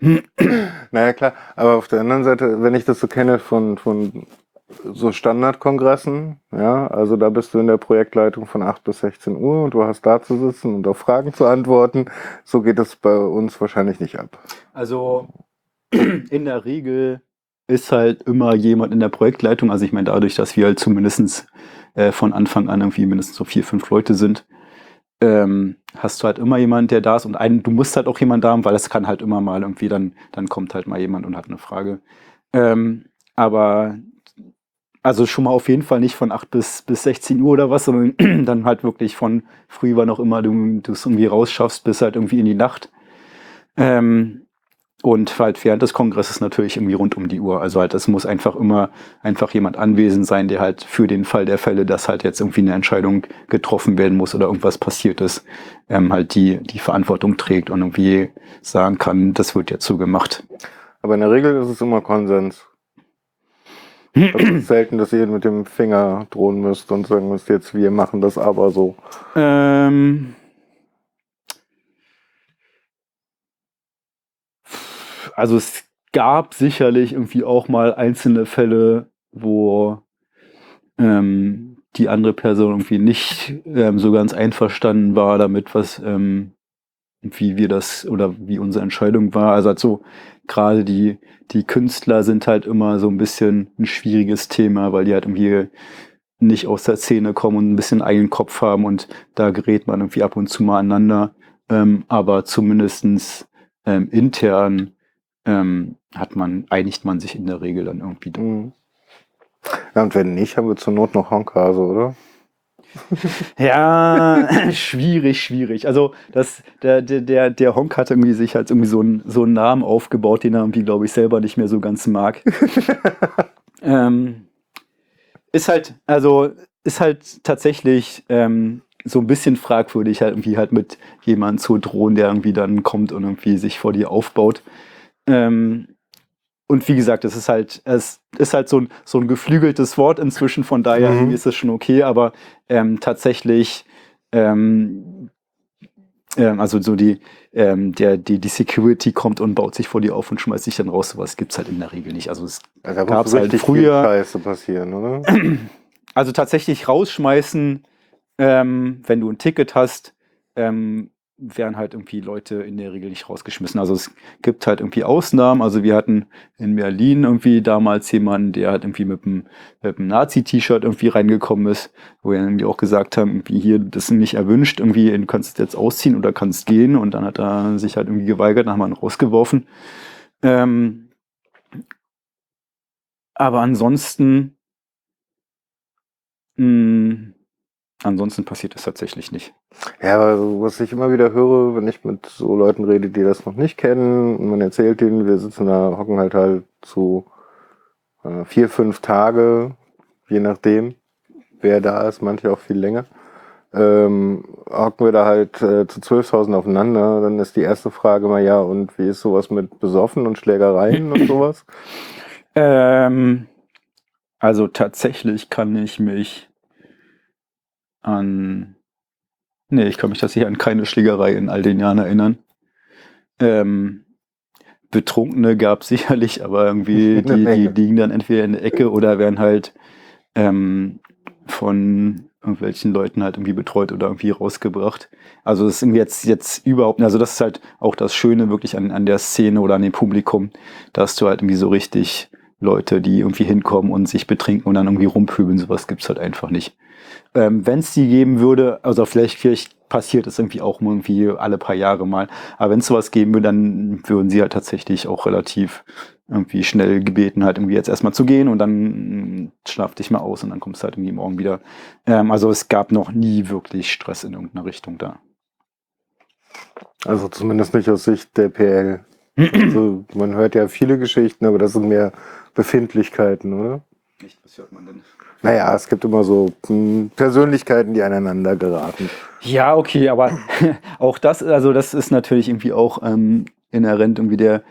naja, klar. Aber auf der anderen Seite, wenn ich das so kenne von, von so Standardkongressen, ja, also da bist du in der Projektleitung von 8 bis 16 Uhr und du hast da zu sitzen und auf Fragen zu antworten. So geht es bei uns wahrscheinlich nicht ab. Also in der Regel ist halt immer jemand in der Projektleitung. Also ich meine, dadurch, dass wir halt zumindest äh, von Anfang an irgendwie mindestens so vier, fünf Leute sind, ähm, hast du halt immer jemand, der da ist und einen, du musst halt auch jemand da haben, weil es kann halt immer mal irgendwie, dann, dann kommt halt mal jemand und hat eine Frage. Ähm, aber also schon mal auf jeden Fall nicht von 8 bis, bis 16 Uhr oder was, sondern dann halt wirklich von früh war noch immer du es irgendwie rausschaffst bis halt irgendwie in die Nacht. Ähm, und halt während des Kongresses natürlich irgendwie rund um die Uhr. Also halt, es muss einfach immer einfach jemand anwesend sein, der halt für den Fall der Fälle, dass halt jetzt irgendwie eine Entscheidung getroffen werden muss oder irgendwas passiert ist, ähm, halt die, die Verantwortung trägt und irgendwie sagen kann, das wird jetzt so gemacht. Aber in der Regel ist es immer Konsens. Es ist selten, dass ihr mit dem Finger drohen müsst und sagen müsst, jetzt wir machen das aber so. Ähm also es gab sicherlich irgendwie auch mal einzelne Fälle, wo ähm, die andere Person irgendwie nicht ähm, so ganz einverstanden war damit, was ähm, wie wir das oder wie unsere Entscheidung war. Also, also gerade die, die Künstler sind halt immer so ein bisschen ein schwieriges Thema, weil die halt irgendwie nicht aus der Szene kommen und ein bisschen eigenen Kopf haben und da gerät man irgendwie ab und zu mal aneinander. Ähm, aber zumindestens ähm, intern ähm, hat man, einigt man sich in der Regel dann irgendwie. Mhm. Ja, und wenn nicht, haben wir zur Not noch Honkase, oder? ja, schwierig, schwierig. Also das, der, der, der Honk hat irgendwie sich halt irgendwie so einen, so einen Namen aufgebaut, den er irgendwie, glaube ich, selber nicht mehr so ganz mag. ähm, ist halt, also ist halt tatsächlich ähm, so ein bisschen fragwürdig, halt irgendwie halt mit jemandem zu drohen, der irgendwie dann kommt und irgendwie sich vor dir aufbaut. Ähm, und wie gesagt, es ist halt, es ist halt so ein, so ein geflügeltes Wort inzwischen, von daher mhm. ist es schon okay, aber ähm, tatsächlich, ähm, ähm, also so die, ähm, der, die, die Security kommt und baut sich vor dir auf und schmeißt dich dann raus, sowas gibt es halt in der Regel nicht. Also es ja, gab es halt früher. Scheiße passieren, oder? Also tatsächlich rausschmeißen, ähm, wenn du ein Ticket hast, ähm, werden halt irgendwie Leute in der Regel nicht rausgeschmissen. Also es gibt halt irgendwie Ausnahmen. Also wir hatten in Berlin irgendwie damals jemanden, der halt irgendwie mit einem, einem Nazi-T-Shirt irgendwie reingekommen ist, wo wir irgendwie auch gesagt haben, irgendwie hier, das ist nicht erwünscht, irgendwie, du kannst jetzt ausziehen oder kannst gehen. Und dann hat er sich halt irgendwie geweigert, dann haben wir ihn rausgeworfen. Ähm, aber ansonsten, mh, hm, Ansonsten passiert das tatsächlich nicht. Ja, aber was ich immer wieder höre, wenn ich mit so Leuten rede, die das noch nicht kennen, und man erzählt ihnen, wir sitzen da, hocken halt halt zu äh, vier, fünf Tage, je nachdem, wer da ist, manche auch viel länger, ähm, hocken wir da halt äh, zu 12.000 aufeinander, dann ist die erste Frage mal, ja, und wie ist sowas mit Besoffen und Schlägereien und sowas? Ähm, also tatsächlich kann ich mich an. Nee, ich kann mich tatsächlich an keine Schlägerei in all den Jahren erinnern. Ähm, Betrunkene gab es sicherlich, aber irgendwie, die, die liegen dann entweder in der Ecke oder werden halt ähm, von irgendwelchen Leuten halt irgendwie betreut oder irgendwie rausgebracht. Also das ist jetzt, jetzt überhaupt, also das ist halt auch das Schöne wirklich an, an der Szene oder an dem Publikum, dass du halt irgendwie so richtig Leute, die irgendwie hinkommen und sich betrinken und dann irgendwie rumpöbeln, sowas gibt's halt einfach nicht. Ähm, wenn es die geben würde, also vielleicht, vielleicht passiert es irgendwie auch irgendwie alle paar Jahre mal, aber wenn es sowas geben würde, dann würden sie halt tatsächlich auch relativ irgendwie schnell gebeten, halt irgendwie jetzt erstmal zu gehen und dann mm, schlaf dich mal aus und dann kommst du halt irgendwie morgen wieder. Ähm, also es gab noch nie wirklich Stress in irgendeiner Richtung da. Also zumindest nicht aus Sicht der PL. Also man hört ja viele Geschichten, aber das sind mehr Befindlichkeiten, oder? Nicht, was hört man denn? Naja, es gibt immer so hm, Persönlichkeiten, die aneinander geraten. Ja, okay, aber auch das, also das ist natürlich irgendwie auch ähm, inhärent irgendwie der,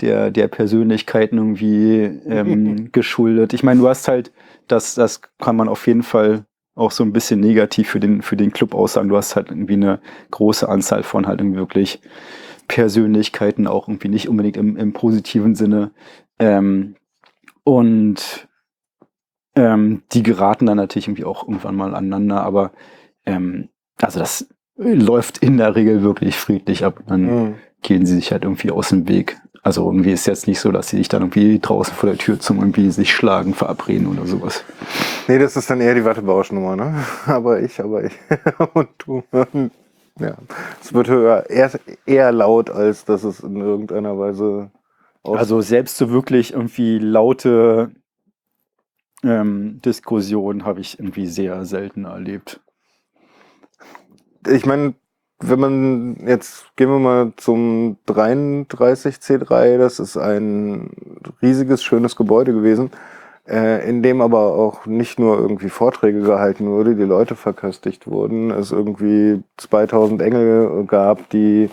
der, der Persönlichkeiten irgendwie ähm, geschuldet. Ich meine, du hast halt, das, das kann man auf jeden Fall auch so ein bisschen negativ für den, für den Club aussagen. Du hast halt irgendwie eine große Anzahl von halt irgendwie wirklich Persönlichkeiten, auch irgendwie nicht unbedingt im, im positiven Sinne. Ähm, und ähm, die geraten dann natürlich irgendwie auch irgendwann mal aneinander, aber ähm, also das läuft in der Regel wirklich friedlich ab. Dann Mhm. gehen sie sich halt irgendwie aus dem Weg. Also irgendwie ist jetzt nicht so, dass sie sich dann irgendwie draußen vor der Tür zum irgendwie sich schlagen, verabreden oder sowas. Nee, das ist dann eher die Wattebauschnummer, ne? Aber ich, aber ich. Und du. Ja. Es wird höher, eher, eher laut, als dass es in irgendeiner Weise Also selbst so wirklich irgendwie laute ähm, Diskussionen habe ich irgendwie sehr selten erlebt. ich meine, wenn man jetzt gehen wir mal zum 33C3, das ist ein riesiges, schönes Gebäude gewesen, äh, in dem aber auch nicht nur irgendwie Vorträge gehalten wurde, die Leute verköstigt wurden, es irgendwie 2000 Engel gab, die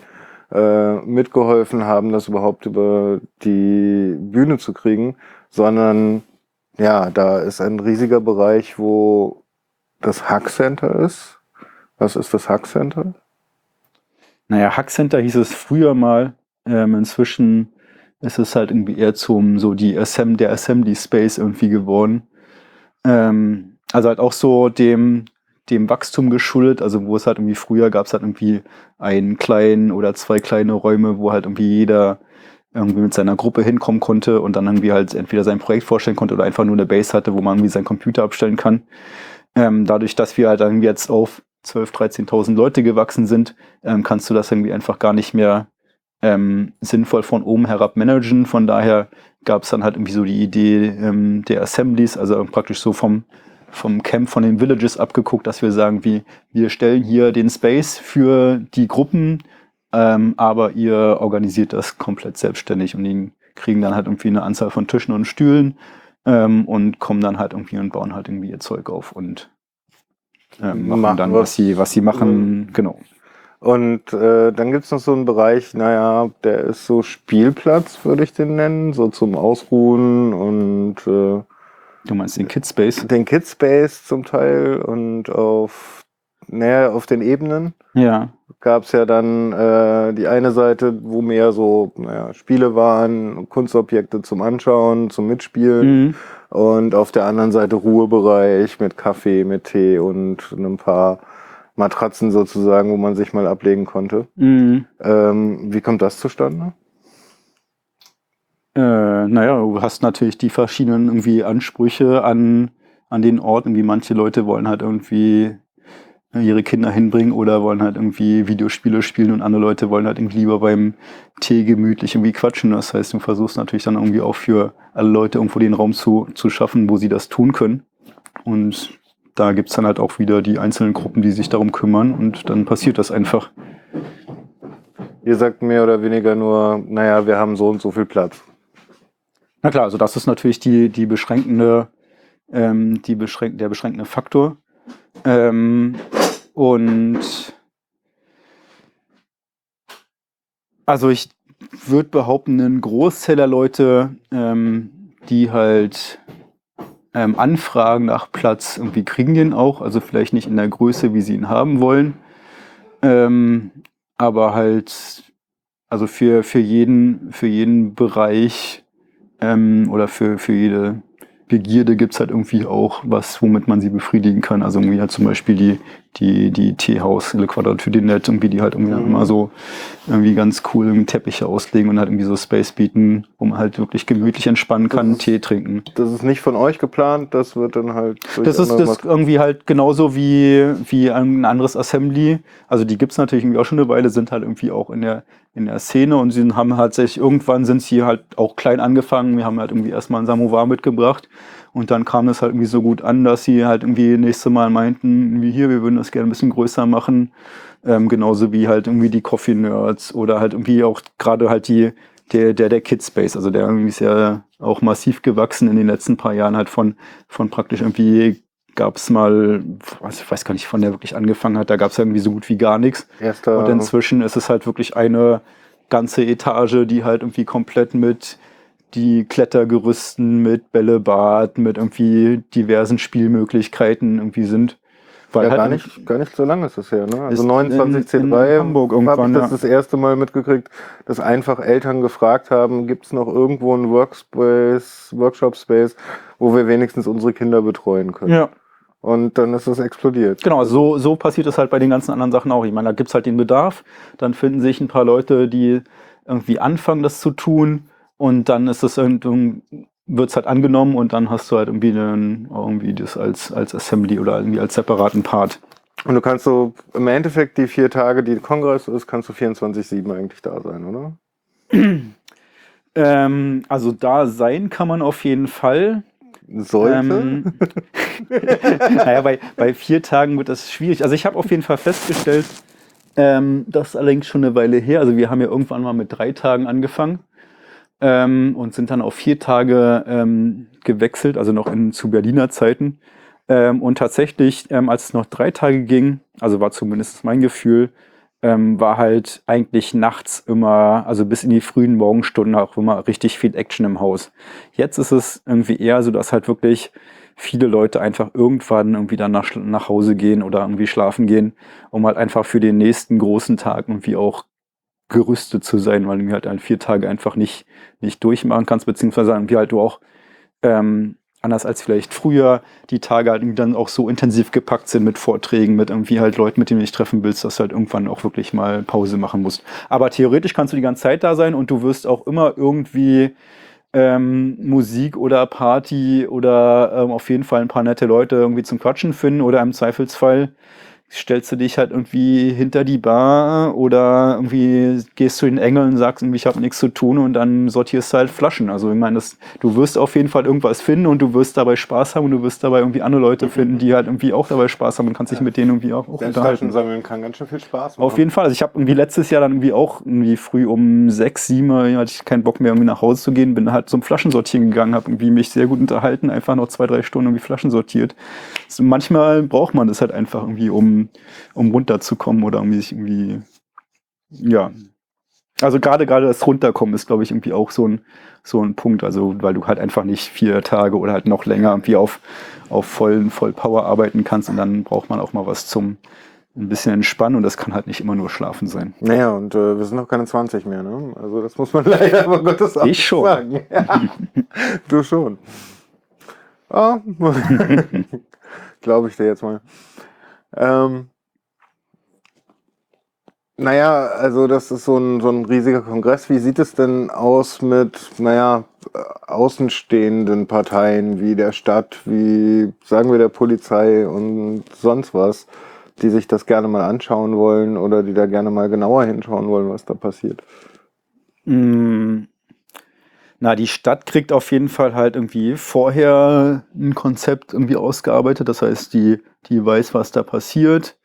äh, mitgeholfen haben, das überhaupt über die Bühne zu kriegen, sondern ja, da ist ein riesiger Bereich, wo das Hack Center ist. Was ist das Hack Center? Naja, Hack Center hieß es früher mal. Ähm, inzwischen ist es halt irgendwie eher zum so die Assem der Assembly Space irgendwie geworden. Ähm, also halt auch so dem, dem Wachstum geschuldet, also wo es halt irgendwie früher gab es halt irgendwie einen kleinen oder zwei kleine Räume, wo halt irgendwie jeder irgendwie mit seiner Gruppe hinkommen konnte und dann irgendwie halt entweder sein Projekt vorstellen konnte oder einfach nur eine Base hatte, wo man irgendwie seinen Computer abstellen kann. Ähm, dadurch, dass wir halt irgendwie jetzt auf 12.000, 13.000 Leute gewachsen sind, ähm, kannst du das irgendwie einfach gar nicht mehr ähm, sinnvoll von oben herab managen. Von daher gab es dann halt irgendwie so die Idee ähm, der Assemblies, also praktisch so vom, vom Camp, von den Villages abgeguckt, dass wir sagen, wie, wir stellen hier den Space für die Gruppen, ähm, aber ihr organisiert das komplett selbstständig und die kriegen dann halt irgendwie eine Anzahl von Tischen und Stühlen ähm, und kommen dann halt irgendwie und bauen halt irgendwie ihr Zeug auf und ähm, machen Machen dann, was. was sie, was sie machen, genau. Und äh, dann gibt's noch so einen Bereich, naja, der ist so Spielplatz, würde ich den nennen, so zum Ausruhen und äh, Du meinst den Kidspace? den Kidspace zum Teil und auf, naja, auf den Ebenen Ja. gab's ja dann äh, die eine Seite, wo mehr so naja, Spiele waren, Kunstobjekte zum Anschauen, zum Mitspielen. Mhm. Und auf der anderen Seite Ruhebereich mit Kaffee, mit Tee und ein paar Matratzen sozusagen, wo man sich mal ablegen konnte. Mhm. Ähm, wie kommt das zustande? Äh, naja, du hast natürlich die verschiedenen irgendwie Ansprüche an, an den Ort. Irgendwie manche Leute wollen halt irgendwie äh, ihre Kinder hinbringen oder wollen halt irgendwie Videospiele spielen und andere Leute wollen halt irgendwie lieber beim Tee gemütlich irgendwie quatschen. Das heißt, du versuchst natürlich dann irgendwie auch für alle Leute irgendwo den Raum zu, zu schaffen, wo sie das tun können. Und da gibt's dann halt auch wieder die einzelnen Gruppen, die sich darum kümmern und dann passiert das einfach. Ihr sagt mehr oder weniger nur, naja, wir haben so und so viel Platz. Na klar, also das ist natürlich die, die beschränkende, ähm, die beschränk der beschränkende Faktor. Ähm, und also ich würde behaupten, ein Großteil der Leute, ähm, die halt ähm, anfragen nach Platz, irgendwie kriegen den auch, also vielleicht nicht in der Größe, wie sie ihn haben wollen. Ähm, aber halt, also für, für jeden, für jeden Bereich ähm, oder für, für jede Begierde gibt's halt irgendwie auch was, womit man sie befriedigen kann. Also irgendwie halt zum Beispiel die, die, die Teehaus, Le Quadrature du Net, irgendwie, die halt irgendwie dann immer so irgendwie ganz cool irgendwie Teppiche auslegen und halt irgendwie so Space bieten, wo man halt wirklich gemütlich entspannen kann, ist- Tee trinken. Das ist nicht von euch geplant, das wird dann halt. Das ist das irgendwie halt genauso wie, wie ein anderes Assembly. Also die gibt's natürlich irgendwie auch schon eine Weile, sind halt irgendwie auch in der, in der Szene und sie haben halt sich, irgendwann sind sie halt auch klein angefangen. Wir haben halt irgendwie erstmal einen Samovar mitgebracht und dann kam das halt irgendwie so gut an, dass sie halt irgendwie nächste Mal meinten, irgendwie hier, wir würden das gerne ein bisschen größer machen. Ähm, genauso wie halt irgendwie die Coffee Nerds oder halt irgendwie auch gerade halt die, der, der, der Kidspace, also der irgendwie ist ja auch massiv gewachsen in den letzten paar Jahren halt von, von praktisch irgendwie gab es mal, was, ich weiß gar nicht, von der wirklich angefangen hat, da gab es irgendwie so gut wie gar nichts. Erster. Und inzwischen ist es halt wirklich eine ganze Etage, die halt irgendwie komplett mit die Klettergerüsten, mit Bällebad, mit irgendwie diversen Spielmöglichkeiten irgendwie sind. Weil ja, halt gar nicht, gar nicht so lange ist es her, ne? Also Ist 29 in- in C3 Hamburg habe irgendwann, ich das ja. das erste Mal mitgekriegt, dass einfach Eltern gefragt haben, gibt es noch irgendwo einen Workspace, Workshop-Space, wo wir wenigstens unsere Kinder betreuen können. Ja, Und dann ist es explodiert. genau, so, so passiert es halt bei den ganzen anderen Sachen auch. Ich meine, da gibt's halt den Bedarf, dann finden sich ein paar Leute, die irgendwie anfangen, das zu tun und dann ist es irgendwie, wird's halt angenommen und dann hast du halt irgendwie, einen, irgendwie das als, als Assembly oder irgendwie als separaten Part. Und du kannst so im Endeffekt die vier Tage, die Kongress ist, kannst du 24-7 eigentlich da sein, oder? Ähm, also da sein kann man auf jeden Fall. Sollte. Ähm, naja, bei, bei vier Tagen wird das schwierig. Also ich habe auf jeden Fall festgestellt, ähm, das ist allerdings schon eine Weile her. Also wir haben ja irgendwann mal mit drei Tagen angefangen ähm, und sind dann auf vier Tage ähm, gewechselt, also noch in, zu Berliner Zeiten. Ähm, und tatsächlich, ähm, als es noch drei Tage ging, also war zumindest mein Gefühl, ähm, war halt eigentlich nachts immer, also bis in die frühen Morgenstunden auch immer richtig viel Action im Haus. Jetzt ist es irgendwie eher so, dass halt wirklich viele Leute einfach irgendwann irgendwie dann nach, nach Hause gehen oder irgendwie schlafen gehen, um halt einfach für den nächsten großen Tag irgendwie auch gerüstet zu sein, weil du halt an vier Tage einfach nicht, nicht durchmachen kannst, beziehungsweise irgendwie halt du auch ähm, anders als vielleicht früher die Tage halt irgendwie dann auch so intensiv gepackt sind mit Vorträgen, mit irgendwie halt Leuten, mit denen du dich treffen willst, dass du halt irgendwann auch wirklich mal Pause machen musst. Aber theoretisch kannst du die ganze Zeit da sein und du wirst auch immer irgendwie ähm, Musik oder Party oder ähm, auf jeden Fall ein paar nette Leute irgendwie zum Quatschen finden oder im Zweifelsfall stellst du dich halt irgendwie hinter die Bar oder irgendwie gehst zu den Engeln und sagst irgendwie, ich habe nichts zu tun und dann sortierst du halt Flaschen. Also ich meine, das, du wirst auf jeden Fall irgendwas finden und du wirst dabei Spaß haben und du wirst dabei irgendwie andere Leute finden, die halt irgendwie auch dabei Spaß haben und kannst dich mit denen irgendwie auch, auch unterhalten. Flaschen sammeln kann ganz schön viel Spaß machen. Auf jeden Fall. Also ich habe irgendwie letztes Jahr dann irgendwie auch irgendwie früh um sechs, sieben hatte ich keinen Bock mehr irgendwie nach Hause zu gehen, bin halt zum Flaschensortieren gegangen, habe irgendwie mich sehr gut unterhalten, einfach noch zwei, drei Stunden irgendwie Flaschen sortiert. So, manchmal braucht man das halt einfach irgendwie, um, um runterzukommen oder irgendwie sich irgendwie, ja. Also gerade gerade das Runterkommen ist, glaube ich, irgendwie auch so ein, so ein Punkt. Also weil du halt einfach nicht vier Tage oder halt noch länger irgendwie auf, auf vollen, voll Power arbeiten kannst und dann braucht man auch mal was zum ein bisschen entspannen und das kann halt nicht immer nur schlafen sein. Naja, und äh, wir sind noch keine 20 mehr, ne? Also das muss man leider aber Gottes auch Ich schon. sagen. Ja, du schon. Ah, glaube ich dir jetzt mal. Ähm, naja, also das ist so ein, so ein riesiger Kongress. Wie sieht es denn aus mit, naja, äh, außenstehenden Parteien wie der Stadt, wie, sagen wir, der Polizei und sonst was, die sich das gerne mal anschauen wollen oder die da gerne mal genauer hinschauen wollen, was da passiert? Mm, Na, die Stadt kriegt auf jeden Fall halt irgendwie vorher ein Konzept irgendwie ausgearbeitet. Das heißt, die, die weiß, was da passiert.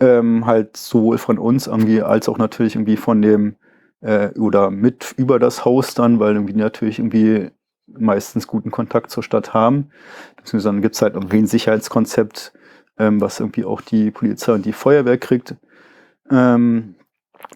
Ähm, halt sowohl von uns irgendwie als auch natürlich irgendwie von dem äh, oder mit über das Haus dann, weil irgendwie natürlich irgendwie meistens guten Kontakt zur Stadt haben. Beziehungsweise dann gibt's halt irgendwie ein Sicherheitskonzept, ähm, was irgendwie auch die Polizei und die Feuerwehr kriegt. Ähm,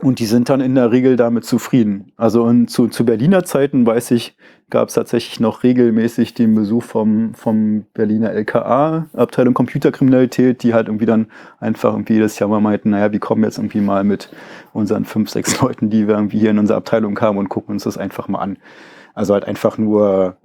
und die sind dann in der Regel damit zufrieden. Also und zu, zu Berliner Zeiten, weiß ich, gab es tatsächlich noch regelmäßig den Besuch vom, vom Berliner LKA, Abteilung Computerkriminalität, die halt irgendwie dann einfach irgendwie jedes Jahr mal meinten, naja, wir kommen jetzt irgendwie mal mit unseren fünf, sechs Leuten, die wir irgendwie hier in unsere Abteilung kamen und gucken uns das einfach mal an. Also halt einfach nur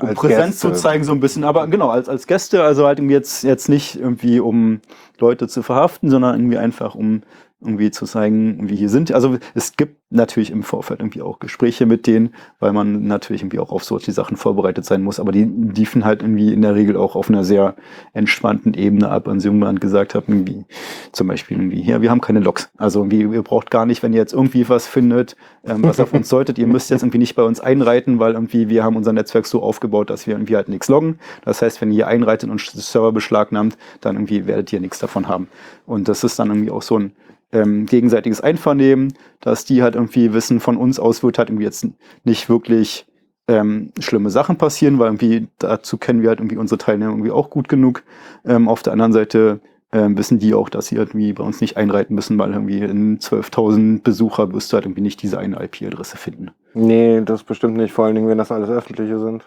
um Präsenz Gäste. zu zeigen, so ein bisschen. Aber genau, als, als Gäste, also halt irgendwie jetzt, jetzt nicht irgendwie, um Leute zu verhaften, sondern irgendwie einfach, um irgendwie zu zeigen, wie hier sind. Also es gibt natürlich im Vorfeld irgendwie auch Gespräche mit denen, weil man natürlich irgendwie auch auf solche Sachen vorbereitet sein muss. Aber die liefen halt irgendwie in der Regel auch auf einer sehr entspannten Ebene ab. Und irgendwann gesagt haben, irgendwie, zum Beispiel irgendwie, hier, wir haben keine Logs. Also irgendwie, ihr braucht gar nicht, wenn ihr jetzt irgendwie was findet, ähm, was auf uns deutet, ihr müsst jetzt irgendwie nicht bei uns einreiten, weil irgendwie wir haben unser Netzwerk so aufgebaut, dass wir irgendwie halt nichts loggen. Das heißt, wenn ihr einreitet und Server beschlagnahmt, dann irgendwie werdet ihr nichts davon haben. Und das ist dann irgendwie auch so ein ähm, gegenseitiges Einvernehmen, dass die halt irgendwie wissen, von uns aus wird halt irgendwie jetzt nicht wirklich ähm, schlimme Sachen passieren, weil irgendwie dazu kennen wir halt irgendwie unsere Teilnehmer irgendwie auch gut genug. Ähm, auf der anderen Seite ähm, wissen die auch, dass sie irgendwie bei uns nicht einreiten müssen, weil irgendwie in 12.000 Besucher wirst du halt irgendwie nicht diese eine IP-Adresse finden. Nee, das bestimmt nicht, vor allen Dingen, wenn das alles öffentliche sind.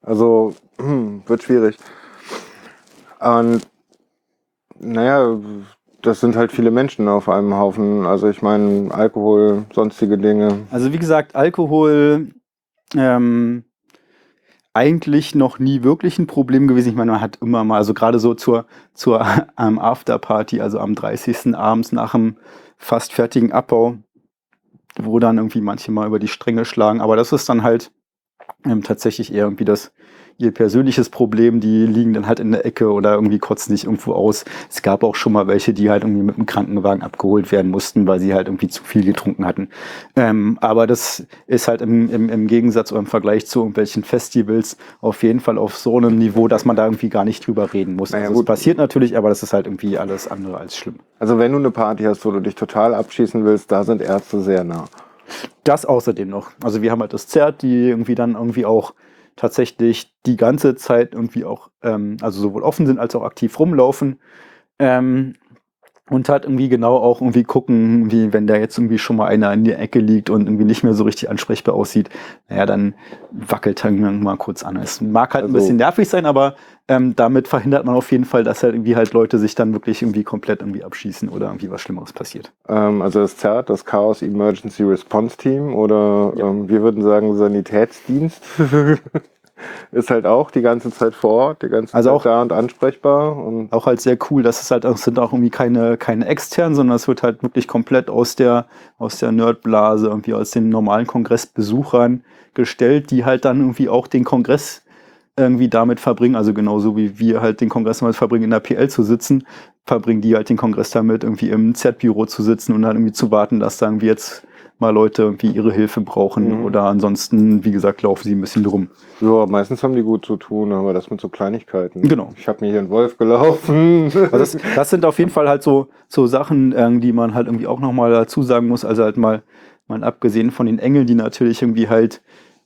Also, wird schwierig. Und, naja, das sind halt viele Menschen auf einem Haufen. Also ich meine, Alkohol, sonstige Dinge. Also wie gesagt, Alkohol ähm, eigentlich noch nie wirklich ein Problem gewesen. Ich meine, man hat immer mal, also gerade so zur, zur ähm, Afterparty, also am 30. abends nach dem fast fertigen Abbau, wo dann irgendwie manche mal über die Stränge schlagen. Aber das ist dann halt ähm, tatsächlich eher irgendwie das ihr persönliches Problem, die liegen dann halt in der Ecke oder irgendwie kotzen sich irgendwo aus. Es gab auch schon mal welche, die halt irgendwie mit dem Krankenwagen abgeholt werden mussten, weil sie halt irgendwie zu viel getrunken hatten. Ähm, aber das ist halt im, im, im Gegensatz oder im Vergleich zu irgendwelchen Festivals auf jeden Fall auf so einem Niveau, dass man da irgendwie gar nicht drüber reden muss. Naja, also es passiert natürlich, aber das ist halt irgendwie alles andere als schlimm. Also wenn du eine Party hast, wo du dich total abschießen willst, da sind Ärzte sehr nah. Das außerdem noch. Also wir haben halt das Zert, die irgendwie dann irgendwie auch tatsächlich die ganze Zeit irgendwie auch, ähm, also sowohl offen sind als auch aktiv rumlaufen. Ähm, und halt irgendwie genau auch irgendwie gucken, wie wenn da jetzt irgendwie schon mal einer in der Ecke liegt und irgendwie nicht mehr so richtig ansprechbar aussieht, naja, dann wackelt dann mal kurz an. Es mag halt ein Also- bisschen nervig sein, aber ähm, damit verhindert man auf jeden Fall, dass halt irgendwie halt Leute sich dann wirklich irgendwie komplett irgendwie abschießen oder irgendwie was Schlimmeres passiert. Ähm, also das ZERT, das Chaos Emergency Response Team oder Ja. ähm, wir würden sagen Sanitätsdienst, ist halt auch die ganze Zeit vor Ort, die ganze Also Zeit auch- da und ansprechbar. Und auch halt sehr cool, dass es halt auch, sind auch irgendwie keine, keine externen, sondern es wird halt wirklich komplett aus der, aus der Nerdblase, irgendwie aus den normalen Kongressbesuchern gestellt, die halt dann irgendwie auch den Kongress irgendwie damit verbringen, also genauso wie wir halt den Kongress damit verbringen, in der PL zu sitzen, verbringen die halt den Kongress damit, irgendwie im Z-Büro zu sitzen und dann irgendwie zu warten, dass da irgendwie jetzt mal Leute irgendwie ihre Hilfe brauchen Mhm. oder ansonsten, wie gesagt, laufen sie ein bisschen drum. ja, meistens haben die gut zu tun, aber das mit so Kleinigkeiten. Genau. Ich habe mir hier einen Wolf gelaufen. Also das, das sind auf jeden Fall halt so, so Sachen, ähm, die man halt irgendwie auch nochmal dazu sagen muss. Also halt mal, mal abgesehen von den Engeln, die natürlich irgendwie halt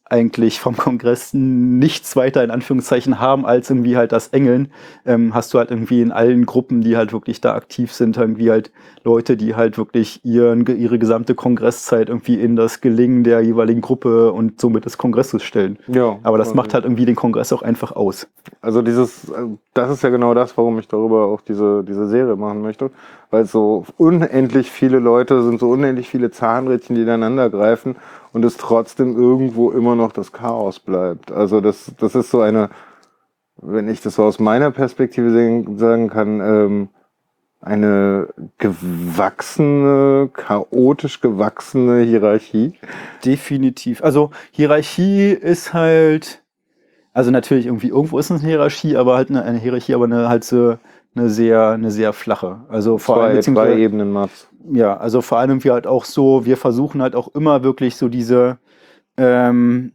eigentlich vom Kongress nichts weiter in Anführungszeichen haben als irgendwie halt das Engeln, ähm, hast du halt irgendwie in allen Gruppen, die halt wirklich da aktiv sind, irgendwie halt Leute, die halt wirklich ihren, ihre gesamte Kongresszeit irgendwie in das Gelingen der jeweiligen Gruppe und somit des Kongresses stellen. ja, Aber das also- macht halt irgendwie den Kongress auch einfach aus. Also dieses, äh, das ist ja genau das, warum ich darüber auch diese, diese Serie machen möchte. Weil so unendlich viele Leute sind, so unendlich viele Zahnrädchen, die ineinander greifen und es trotzdem irgendwo immer noch das Chaos bleibt. Also das, das ist so eine, wenn ich das so aus meiner Perspektive sehen, sagen kann, ähm, eine gewachsene, chaotisch gewachsene Hierarchie. Definitiv. Also Hierarchie ist halt, also natürlich irgendwie irgendwo ist es eine Hierarchie, aber halt eine, eine Hierarchie, aber eine halt so eine sehr, eine sehr flache. Also vor allem Zwei, beziehungsweise- drei Ebenen Mats. Ja, also vor allem irgendwie halt auch so, wir versuchen halt auch immer wirklich so diese ähm,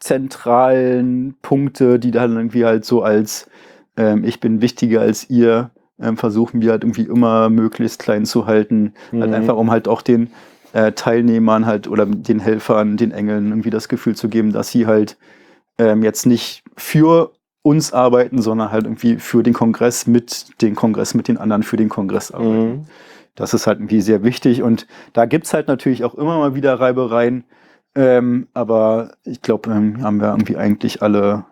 zentralen Punkte, die dann irgendwie halt so als ähm, ich bin wichtiger als ihr, ähm, versuchen wir halt irgendwie immer möglichst klein zu halten. Halt Mhm. einfach, um halt auch den äh, Teilnehmern halt oder den Helfern, den Engeln irgendwie das Gefühl zu geben, dass sie halt ähm, jetzt nicht für uns arbeiten, sondern halt irgendwie für den Kongress mit den Kongress mit den anderen für den Kongress arbeiten. Mhm. Das ist halt irgendwie sehr wichtig und da gibt's halt natürlich auch immer mal wieder Reibereien. Ähm, aber ich glaube, ähm, haben wir irgendwie eigentlich alle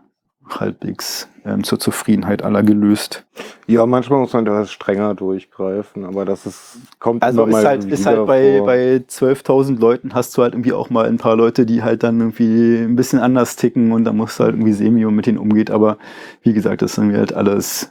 halbwegs ähm, zur Zufriedenheit aller gelöst. Ja, manchmal muss man da strenger durchgreifen, aber das ist, kommt Also immer ist mal halt, ist halt bei, vor. bei 12.000 Leuten hast du halt irgendwie auch mal ein paar Leute, die halt dann irgendwie ein bisschen anders ticken und da musst du halt irgendwie sehen, wie man mit denen umgeht. Aber wie gesagt, das sind halt alles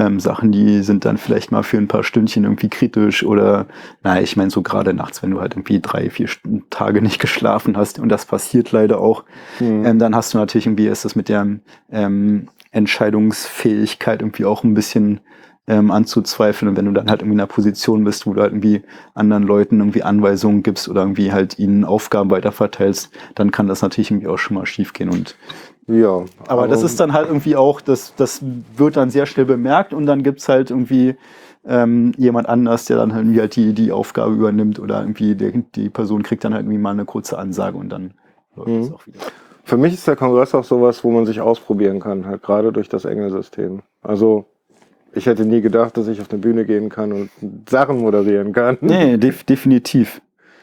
ähm, Sachen, die sind dann vielleicht mal für ein paar Stündchen irgendwie kritisch oder, naja, ich meine so gerade nachts, wenn du halt irgendwie drei, vier Tage nicht geschlafen hast und das passiert leider auch, Hm. ähm, dann hast du natürlich irgendwie ist das mit der ähm, Entscheidungsfähigkeit irgendwie auch ein bisschen ähm, anzuzweifeln. Und wenn du dann halt irgendwie in einer Position bist, wo du halt irgendwie anderen Leuten irgendwie Anweisungen gibst oder irgendwie halt ihnen Aufgaben weiterverteilst, dann kann das natürlich irgendwie auch schon mal schief gehen. Und ja, aber das ist dann halt irgendwie auch, das, das wird dann sehr schnell bemerkt und dann gibt's halt irgendwie ähm, jemand anders, der dann halt irgendwie halt die, die Aufgabe übernimmt oder irgendwie der, die Person kriegt dann halt irgendwie mal eine kurze Ansage und dann läuft Mhm. das auch wieder. Für mich ist der Kongress auch sowas, wo man sich ausprobieren kann, halt gerade durch das Engelsystem. Also ich hätte nie gedacht, dass ich auf eine Bühne gehen kann und Sachen moderieren kann. Nee, def definitiv.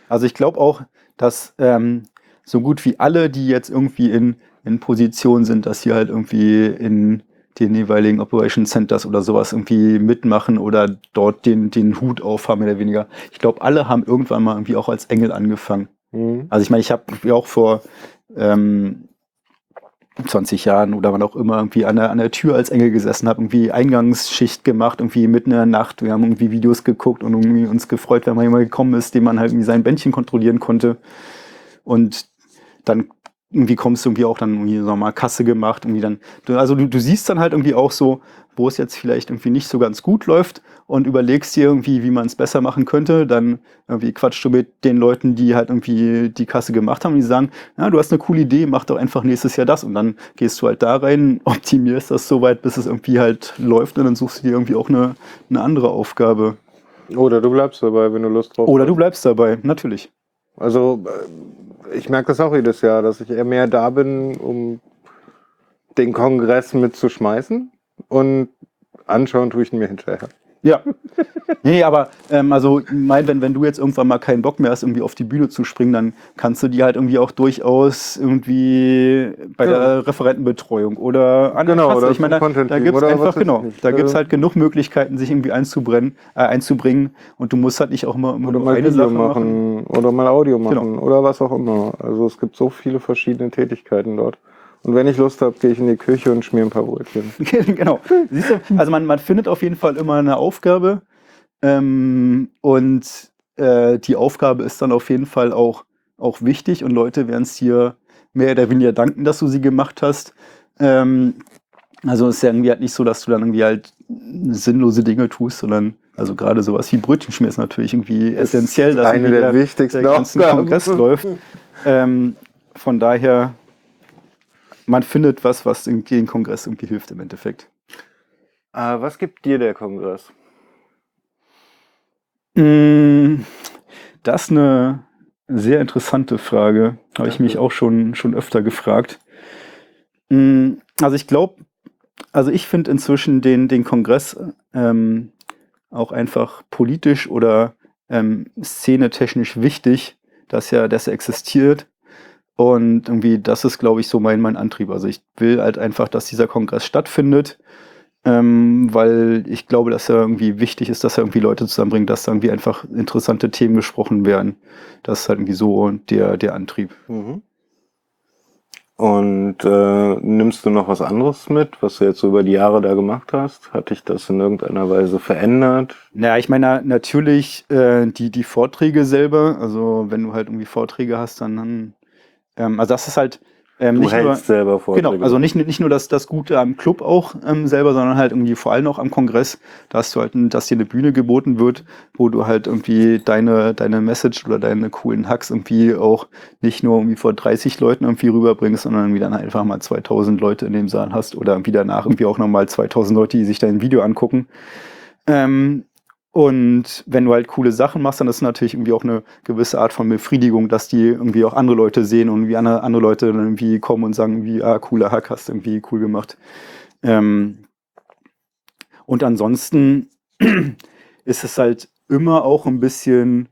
Also ich glaube auch, dass ähm, so gut wie alle, die jetzt irgendwie in, in Position sind, dass sie halt irgendwie in den jeweiligen Operation Centers oder sowas irgendwie mitmachen oder dort den, den Hut aufhaben, mehr oder weniger. Ich glaube, alle haben irgendwann mal irgendwie auch als Engel angefangen. Mhm. Also ich meine, ich habe ja auch vor ähm, 20 Jahren oder wann auch immer irgendwie an der, an der Tür als Engel gesessen, habe irgendwie Eingangsschicht gemacht, irgendwie mitten in der Nacht. Wir haben irgendwie Videos geguckt und irgendwie uns gefreut, wenn mal jemand gekommen ist, dem man halt irgendwie sein Bändchen kontrollieren konnte. Und dann irgendwie kommst du irgendwie auch dann irgendwie so mal Kasse gemacht, irgendwie dann, also du, du siehst dann halt irgendwie auch so, wo es jetzt vielleicht irgendwie nicht so ganz gut läuft und überlegst dir irgendwie, wie man es besser machen könnte, dann irgendwie quatschst du mit den Leuten, die halt irgendwie die Kasse gemacht haben, die sagen, ja, du hast eine coole Idee, mach doch einfach nächstes Jahr das und dann gehst du halt da rein, optimierst das so weit, bis es irgendwie halt läuft und dann suchst du dir irgendwie auch eine, eine andere Aufgabe. Oder du bleibst dabei, wenn du Lust drauf Oder hast. du bleibst dabei, natürlich. Also äh, ich merke das auch jedes Jahr, dass ich eher mehr da bin, um den Kongress mitzuschmeißen und anschauen tue ich ihn mir hinterher. Ja. Nee, aber ähm, also mein, wenn, wenn du jetzt irgendwann mal keinen Bock mehr hast, irgendwie auf die Bühne zu springen, dann kannst du die halt irgendwie auch durchaus irgendwie bei Ja. der Referentenbetreuung oder an Genau, Kasse. oder Ich meine, da, da gibt's oder was einfach, genau, ich nicht. da gibt's Also- halt genug Möglichkeiten, sich irgendwie einzubrennen, äh, einzubringen und du musst halt nicht auch immer, immer Oder nur mal eine Video Sache machen, machen. oder mal Audio Genau. machen oder was auch immer. Also es gibt so viele verschiedene Tätigkeiten dort. Und wenn ich Lust habe, gehe ich in die Küche und schmier ein paar Brötchen. genau. Siehst du, also man, man findet auf jeden Fall immer eine Aufgabe ähm, und äh, die Aufgabe ist dann auf jeden Fall auch, auch wichtig und Leute werden es dir mehr oder weniger danken, dass du sie gemacht hast. Ähm, also es ist ja irgendwie halt nicht so, dass du dann irgendwie halt sinnlose Dinge tust, sondern also gerade sowas wie Brötchenschmier ist natürlich irgendwie essentiell, dass Eine irgendwie der wichtigsten der ganzen Aufgaben. Kongress läuft. Ähm, von daher, man findet was, was irgendwie den Kongress irgendwie hilft im Endeffekt. Äh, was gibt dir der Kongress? Mm, Das ist eine sehr interessante Frage. Habe ich mich auch schon, schon öfter gefragt. Mm, Also ich glaube, also ich finde inzwischen den, den Kongress ähm, auch einfach politisch oder ähm, szenetechnisch wichtig, dass er, dass er existiert. Und irgendwie, das ist, glaube ich, so mein, mein Antrieb. Also ich will halt einfach, dass dieser Kongress stattfindet ähm, weil ich glaube, dass er irgendwie wichtig ist, dass er irgendwie Leute zusammenbringt, dass da irgendwie einfach interessante Themen gesprochen werden. Das ist halt irgendwie so der, der Antrieb. Mhm. Und äh, nimmst du noch was anderes mit, was du jetzt so über die Jahre da gemacht hast? Hat dich das in irgendeiner Weise verändert? Naja, ich meine natürlich äh, die, die Vorträge selber, also wenn du halt irgendwie Vorträge hast, dann, dann ähm, also das ist halt ähm, Du nicht nur, hältst selber Vorträge. Genau, also nicht, nicht nur das, das Gute am Club auch ähm, selber, sondern halt irgendwie vor allem auch am Kongress, dass du halt, dass dir eine Bühne geboten wird, wo du halt irgendwie deine, deine Message oder deine coolen Hacks irgendwie auch nicht nur irgendwie vor 30 Leuten irgendwie rüberbringst, sondern irgendwie dann einfach mal 2000 Leute in dem Saal hast oder irgendwie danach irgendwie auch nochmal 2000 Leute, die sich dein Video angucken. Ähm, und wenn du halt coole Sachen machst, dann ist es natürlich irgendwie auch eine gewisse Art von Befriedigung, dass die irgendwie auch andere Leute sehen und wie andere, andere Leute dann irgendwie kommen und sagen, wie, ah, cooler Hack, hast irgendwie cool gemacht. Ähm, und ansonsten ist es halt immer auch ein bisschen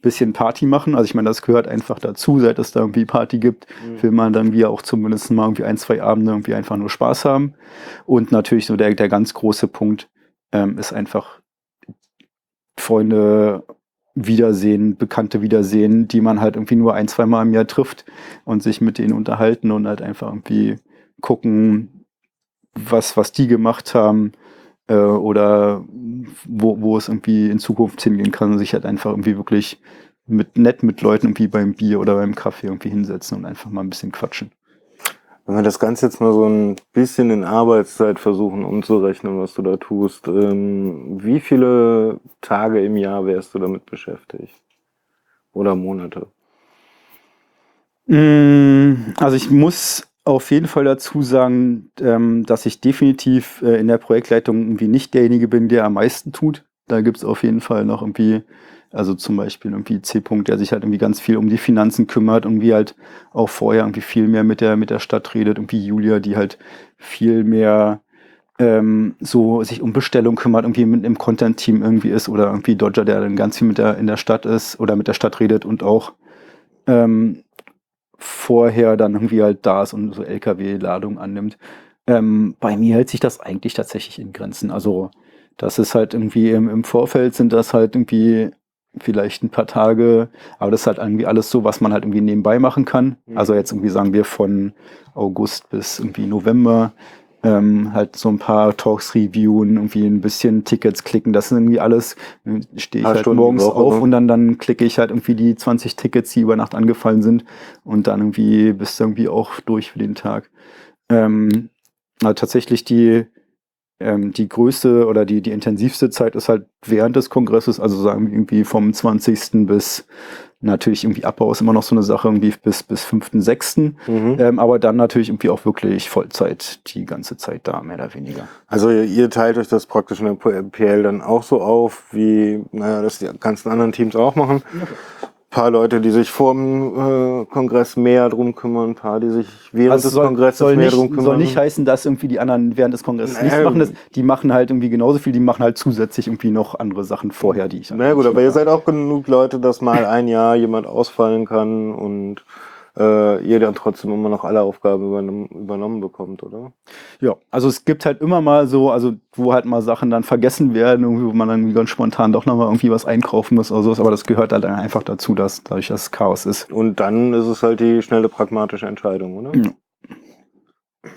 bisschen Party machen. Also ich meine, das gehört einfach dazu, seit es da irgendwie Party gibt, will man dann wie auch zumindest mal irgendwie ein, zwei Abende irgendwie einfach nur Spaß haben. Und natürlich so der, der ganz große Punkt ähm, ist einfach Freunde wiedersehen, Bekannte wiedersehen, die man halt irgendwie nur ein, zwei Mal im Jahr trifft und sich mit denen unterhalten und halt einfach irgendwie gucken, was, was die gemacht haben äh, oder wo, wo es irgendwie in Zukunft hingehen kann und sich halt einfach irgendwie wirklich mit nett mit Leuten irgendwie beim Bier oder beim Kaffee irgendwie hinsetzen und einfach mal ein bisschen quatschen. Wenn wir das Ganze jetzt mal so ein bisschen in Arbeitszeit versuchen umzurechnen, was du da tust, ähm, wie viele Tage im Jahr wärst du damit beschäftigt? Oder Monate? Mm, Also ich muss auf jeden Fall dazu sagen, ähm, dass ich definitiv äh, in der Projektleitung irgendwie nicht derjenige bin, der am meisten tut. Da gibt es auf jeden Fall noch irgendwie, also zum Beispiel irgendwie C-Punkt, der sich halt irgendwie ganz viel um die Finanzen kümmert, irgendwie halt auch vorher irgendwie viel mehr mit der, mit der Stadt redet, irgendwie Julia, die halt viel mehr ähm, so sich um Bestellung kümmert, irgendwie mit im Content-Team irgendwie ist oder irgendwie Dodger, der dann ganz viel mit der, in der Stadt ist oder mit der Stadt redet und auch ähm, vorher dann irgendwie halt da ist und so LKW-Ladung annimmt. Ähm, bei mir hält sich das eigentlich tatsächlich in Grenzen. Also das ist halt irgendwie im, im Vorfeld sind das halt irgendwie vielleicht ein paar Tage, aber das ist halt irgendwie alles so, was man halt irgendwie nebenbei machen kann. Also jetzt irgendwie sagen wir von August bis irgendwie November ähm, halt so ein paar Talks reviewen, irgendwie ein bisschen Tickets klicken, das sind irgendwie alles, äh, stehe ich halt Stunden morgens Woche, auf ne? und dann, dann klicke ich halt irgendwie die 20 Tickets, die über Nacht angefallen sind und dann irgendwie bist du irgendwie auch durch für den Tag. Ähm, aber tatsächlich die, ähm, die größte oder die, die intensivste Zeit ist halt während des Kongresses, also sagen wir irgendwie vom 20. bis natürlich irgendwie Abbau ist immer noch so eine Sache, irgendwie bis, bis 5.6. Mhm. Ähm, aber dann natürlich irgendwie auch wirklich Vollzeit die ganze Zeit da, mehr oder weniger. Also ihr, ihr teilt euch das praktisch in der PL dann auch so auf, wie naja, das die ganzen anderen Teams auch machen. Paar Leute, die sich vor dem äh, Kongress mehr drum kümmern, ein paar, die sich während Also des soll, Kongresses soll, mehr nicht, drum kümmern. soll nicht heißen, dass irgendwie die anderen während des Kongresses Naja, nichts machen. Das, die machen halt irgendwie genauso viel, die machen halt zusätzlich irgendwie noch andere Sachen vorher, die ich Na ja, gut, aber ihr seid auch genug Leute, dass mal ein Jahr jemand ausfallen kann und äh, ihr dann trotzdem immer noch alle Aufgaben übernommen, übernommen bekommt, oder? Ja, also es gibt halt immer mal so, also wo halt mal Sachen dann vergessen werden, irgendwie, wo man dann ganz spontan doch nochmal irgendwie was einkaufen muss oder sowas, aber das gehört halt dann einfach dazu, dass dadurch das Chaos ist. Und dann ist es halt die schnelle pragmatische Entscheidung, oder? Ja.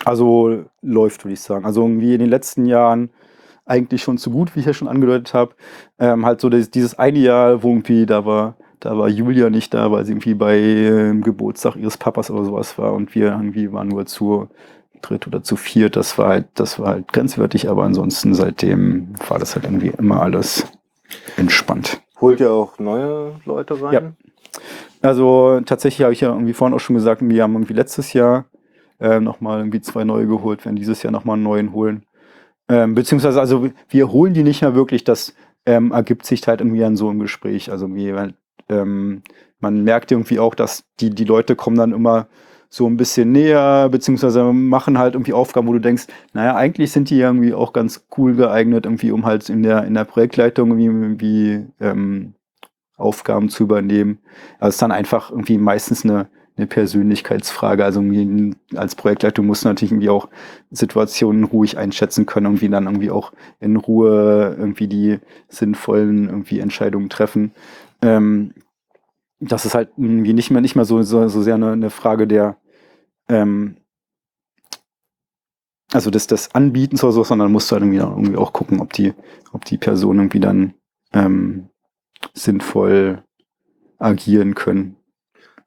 Also läuft, würde ich sagen. Also irgendwie in den letzten Jahren eigentlich schon zu gut, wie ich ja schon angedeutet habe. Ähm, halt so das, dieses eine Jahr, wo irgendwie da war, da war Julia nicht da, weil sie irgendwie bei ähm, Geburtstag ihres Papas oder sowas war und wir irgendwie waren nur zu dritt oder zu viert. Das war halt, das war halt grenzwertig, aber ansonsten seitdem war das halt irgendwie immer alles entspannt. Holt ihr auch neue Leute rein? Ja. Also tatsächlich habe ich ja irgendwie vorhin auch schon gesagt, wir haben irgendwie letztes Jahr äh, nochmal irgendwie zwei neue geholt, werden dieses Jahr nochmal einen neuen holen. Ähm, beziehungsweise, also wir holen die nicht mehr wirklich, das ähm, ergibt sich halt irgendwie an so einem Gespräch. Also wie, ähm, man merkt irgendwie auch, dass die, die Leute kommen dann immer so ein bisschen näher, beziehungsweise machen halt irgendwie Aufgaben, wo du denkst, naja, eigentlich sind die irgendwie auch ganz cool geeignet, irgendwie, um halt in der, in der Projektleitung irgendwie, irgendwie ähm, Aufgaben zu übernehmen. Also ist dann einfach irgendwie meistens eine, eine Persönlichkeitsfrage. Also als Projektleitung muss natürlich irgendwie auch Situationen ruhig einschätzen können, irgendwie dann irgendwie auch in Ruhe irgendwie die sinnvollen irgendwie Entscheidungen treffen. Ähm, das ist halt irgendwie nicht mehr nicht mehr so, so, so sehr eine, eine Frage der ähm, also des, des Anbietens oder so, sondern musst du halt irgendwie, irgendwie auch gucken, ob die, ob die Person irgendwie dann ähm, sinnvoll agieren können.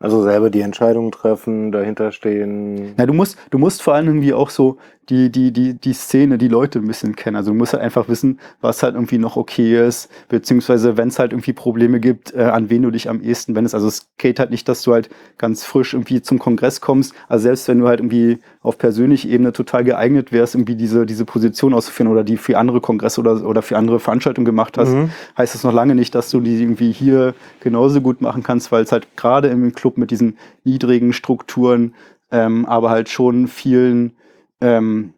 Also selber die Entscheidung treffen, dahinter stehen. Ja, du musst, du musst vor allem irgendwie auch so die, die, die, die Szene, die Leute ein bisschen kennen. Also du musst halt einfach wissen, was halt irgendwie noch okay ist, beziehungsweise wenn es halt irgendwie Probleme gibt, äh, an wen du dich am ehesten wendest. Also es geht halt nicht, dass du halt ganz frisch irgendwie zum Kongress kommst. Also selbst wenn du halt irgendwie auf persönlicher Ebene total geeignet wärst, irgendwie diese, diese Position auszuführen oder die für andere Kongresse oder, oder für andere Veranstaltungen gemacht hast, Mhm. heißt das noch lange nicht, dass du die irgendwie hier genauso gut machen kannst, weil es halt gerade im Club mit diesen niedrigen Strukturen, ähm, aber halt schon vielen ähm,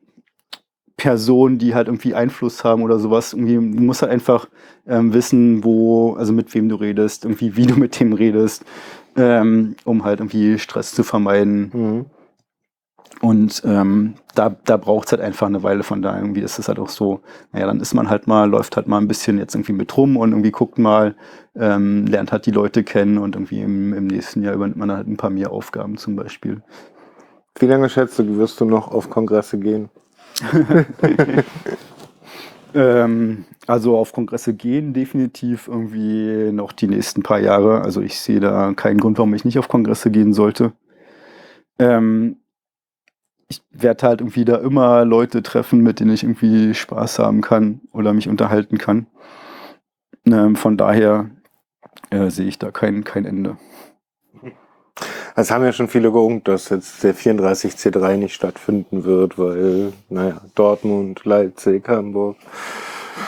Personen, die halt irgendwie Einfluss haben oder sowas. Irgendwie, du musst halt einfach ähm, wissen, wo, also mit wem du redest, irgendwie, wie du mit dem redest, ähm, um halt irgendwie Stress zu vermeiden. Mhm. Und ähm, da, da braucht es halt einfach eine Weile von da irgendwie ist es halt auch so, naja, dann ist man halt mal, läuft halt mal ein bisschen jetzt irgendwie mit rum und irgendwie guckt mal, ähm, lernt halt die Leute kennen und irgendwie im, im nächsten Jahr übernimmt man halt ein paar mehr Aufgaben zum Beispiel. Wie lange schätzt du, wirst du noch auf Kongresse gehen? Ähm, also auf Kongresse gehen definitiv irgendwie noch die nächsten paar Jahre. Also ich sehe da keinen Grund, warum ich nicht auf Kongresse gehen sollte. Ähm, ich werde halt irgendwie da immer Leute treffen, mit denen ich irgendwie Spaß haben kann oder mich unterhalten kann. Ähm, von daher äh, sehe ich da kein, kein Ende. Es haben ja schon viele geungt, dass jetzt der 34C3 nicht stattfinden wird, weil, naja, Dortmund, Leipzig, Hamburg.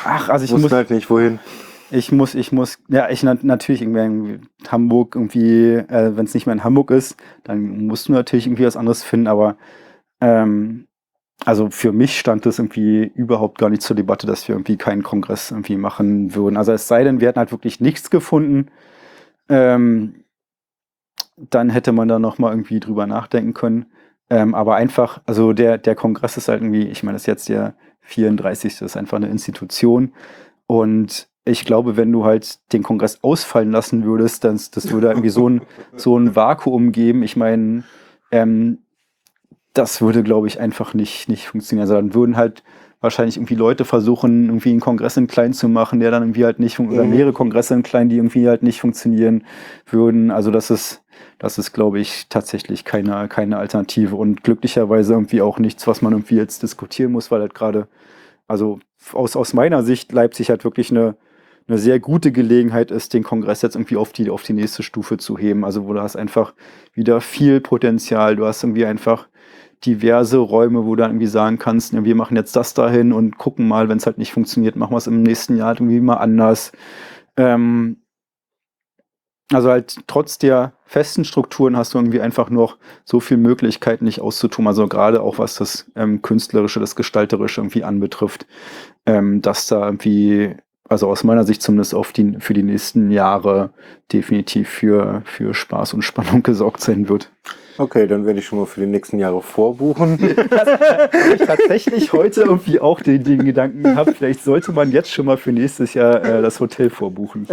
Ach, also ich muss, halt nicht wohin. ich muss, ich muss, ja, ich nat- natürlich irgendwie Hamburg irgendwie, äh, wenn es nicht mehr in Hamburg ist, dann musst du natürlich irgendwie was anderes finden, aber ähm, also für mich stand das irgendwie überhaupt gar nicht zur Debatte, dass wir irgendwie keinen Kongress irgendwie machen würden. Also es sei denn, wir hätten halt wirklich nichts gefunden, ähm, dann hätte man da noch mal irgendwie drüber nachdenken können. Ähm, aber einfach, also der, der Kongress ist halt irgendwie, ich meine, das ist jetzt der 34. Das ist einfach eine Institution. Und ich glaube, wenn du halt den Kongress ausfallen lassen würdest, dann das würde irgendwie so ein, so ein Vakuum geben. Ich meine, ähm, das würde, glaube ich, einfach nicht, nicht funktionieren. Also dann würden halt wahrscheinlich irgendwie Leute versuchen, irgendwie einen Kongress in klein zu machen, der dann irgendwie halt nicht, fun- oder Mhm. mehrere Kongresse in klein, die irgendwie halt nicht funktionieren würden. Also das ist, das ist, glaube ich, tatsächlich keine, keine Alternative und glücklicherweise irgendwie auch nichts, was man irgendwie jetzt diskutieren muss, weil halt gerade, also aus, aus meiner Sicht Leipzig halt wirklich eine, eine sehr gute Gelegenheit ist, den Kongress jetzt irgendwie auf die, auf die nächste Stufe zu heben. Also wo du hast einfach wieder viel Potenzial, du hast irgendwie einfach diverse Räume, wo du dann irgendwie sagen kannst, ja, wir machen jetzt das dahin und gucken mal, wenn es halt nicht funktioniert, machen wir es im nächsten Jahr halt irgendwie mal anders. Ähm, also halt trotz der festen Strukturen hast du irgendwie einfach noch so viel Möglichkeiten, nicht auszutun. Also gerade auch was das ähm, Künstlerische, das Gestalterische irgendwie anbetrifft, ähm, dass da irgendwie, also aus meiner Sicht zumindest auf die, für die nächsten Jahre definitiv für, für Spaß und Spannung gesorgt sein wird. Okay, dann werde ich schon mal für die nächsten Jahre vorbuchen. ich tatsächlich heute irgendwie auch den, den Gedanken gehabt, vielleicht sollte man jetzt schon mal für nächstes Jahr äh, das Hotel vorbuchen.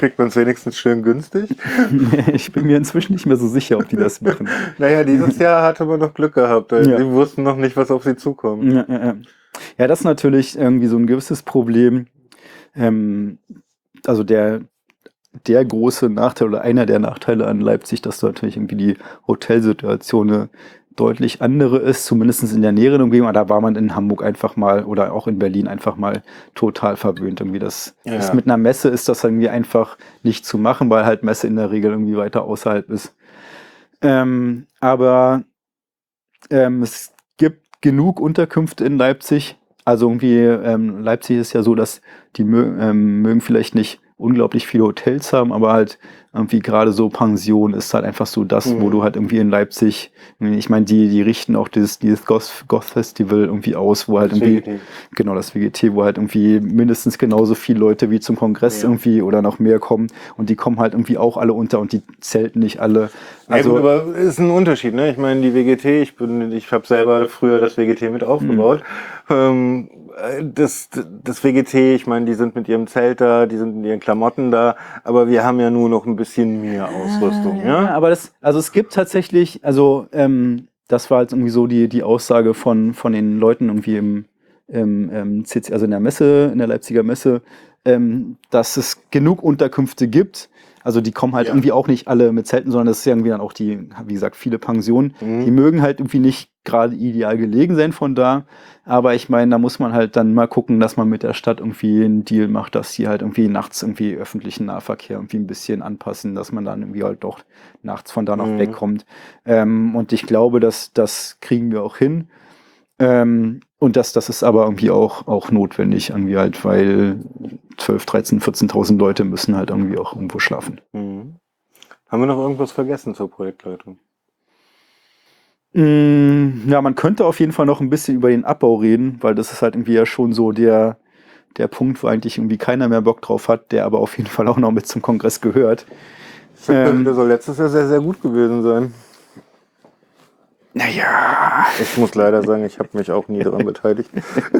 Kriegt man es wenigstens schön günstig. ich bin mir inzwischen nicht mehr so sicher, ob die das machen. Naja, dieses Jahr hatte man noch Glück gehabt. weil Ja. Sie wussten noch nicht, was auf sie zukommt. Ja, ja, ja. ja, das ist natürlich irgendwie so ein gewisses Problem. Ähm, also der, der große Nachteil oder einer der Nachteile an Leipzig, dass da natürlich irgendwie die Hotelsituation eine deutlich andere ist, zumindest in der näheren Umgebung. Aber Da war man in Hamburg einfach mal oder auch in Berlin einfach mal total verwöhnt. Irgendwie das, Ja. das mit einer Messe ist das irgendwie einfach nicht zu machen, weil halt Messe in der Regel irgendwie weiter außerhalb ist. Ähm, aber ähm, es gibt genug Unterkünfte in Leipzig. Also irgendwie, ähm, Leipzig ist ja so, dass die mö ähm, mögen vielleicht nicht unglaublich viele Hotels haben, aber halt irgendwie gerade so Pension ist halt einfach so das, wo Mhm. du halt irgendwie in Leipzig, ich meine, die, die richten auch dieses, dieses Goth, Goth Festival irgendwie aus, wo halt irgendwie, Deswegen- genau, das WGT, wo halt irgendwie mindestens genauso viele Leute wie zum Kongress Ja. irgendwie oder noch mehr kommen und die kommen halt irgendwie auch alle unter und die zelten nicht alle. Also, Also, aber ist ein Unterschied, ne? Ich meine, die WGT, ich bin, ich habe selber früher das WGT mit aufgebaut. Ähm, äh, das, das WGT, ich meine, die sind mit ihrem Zelt da, die sind in ihren Klamotten da, aber wir haben ja nur noch ein bisschen mehr Ausrüstung, Ja, ja? aber das, also es gibt tatsächlich, also ähm, das war jetzt irgendwie so die, die Aussage von, von den Leuten irgendwie im, im, im CC, also in der Messe, in der Leipziger Messe, ähm, dass es genug Unterkünfte gibt. Also die kommen halt Ja. irgendwie auch nicht alle mit Zelten, sondern das ist ja irgendwie dann auch die, wie gesagt, viele Pensionen. Mhm. Die mögen halt irgendwie nicht gerade ideal gelegen sein von da. Aber ich meine, da muss man halt dann mal gucken, dass man mit der Stadt irgendwie einen Deal macht, dass die halt irgendwie nachts irgendwie öffentlichen Nahverkehr irgendwie ein bisschen anpassen, dass man dann irgendwie halt doch nachts von da noch Mhm. wegkommt. Ähm, und ich glaube, dass das kriegen wir auch hin. Ähm, und das, das ist aber irgendwie auch, auch notwendig, irgendwie halt, weil 12, 13, 14.000 Leute müssen halt irgendwie auch irgendwo schlafen. Mhm. Haben wir noch irgendwas vergessen zur Projektleitung? Mm, Ja, man könnte auf jeden Fall noch ein bisschen über den Abbau reden, weil das ist halt irgendwie ja schon so der, der Punkt, wo eigentlich irgendwie keiner mehr Bock drauf hat, der aber auf jeden Fall auch noch mit zum Kongress gehört. Ähm, Der soll letztes Jahr sehr, sehr gut gewesen sein. naja, Ich muss leider sagen, ich habe mich auch nie daran beteiligt.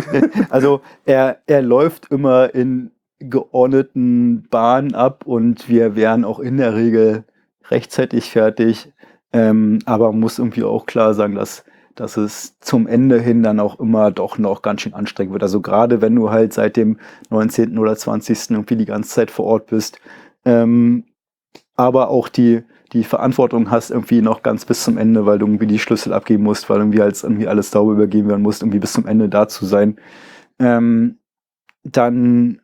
also er, er läuft immer in geordneten Bahnen ab und wir wären auch in der Regel rechtzeitig fertig. Ähm, aber muss irgendwie auch klar sagen, dass, dass es zum Ende hin dann auch immer doch noch ganz schön anstrengend wird. Also gerade wenn du halt seit dem 19. oder 20. irgendwie die ganze Zeit vor Ort bist, ähm, aber auch die, die Verantwortung hast irgendwie noch ganz bis zum Ende, weil du irgendwie die Schlüssel abgeben musst, weil irgendwie als irgendwie alles sauber übergeben werden muss, irgendwie bis zum Ende da zu sein, ähm, dann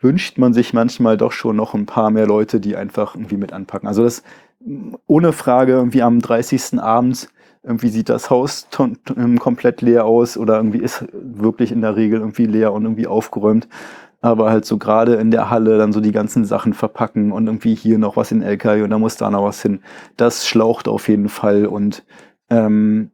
wünscht man sich manchmal doch schon noch ein paar mehr Leute, die einfach irgendwie mit anpacken. Also das ohne Frage irgendwie am 30. Abend irgendwie sieht das Haus ähm, komplett leer aus oder irgendwie ist wirklich in der Regel irgendwie leer und irgendwie aufgeräumt. Aber halt so gerade in der Halle dann so die ganzen Sachen verpacken und irgendwie hier noch was in LKW und da muss da noch was hin. Das schlaucht auf jeden Fall und ähm,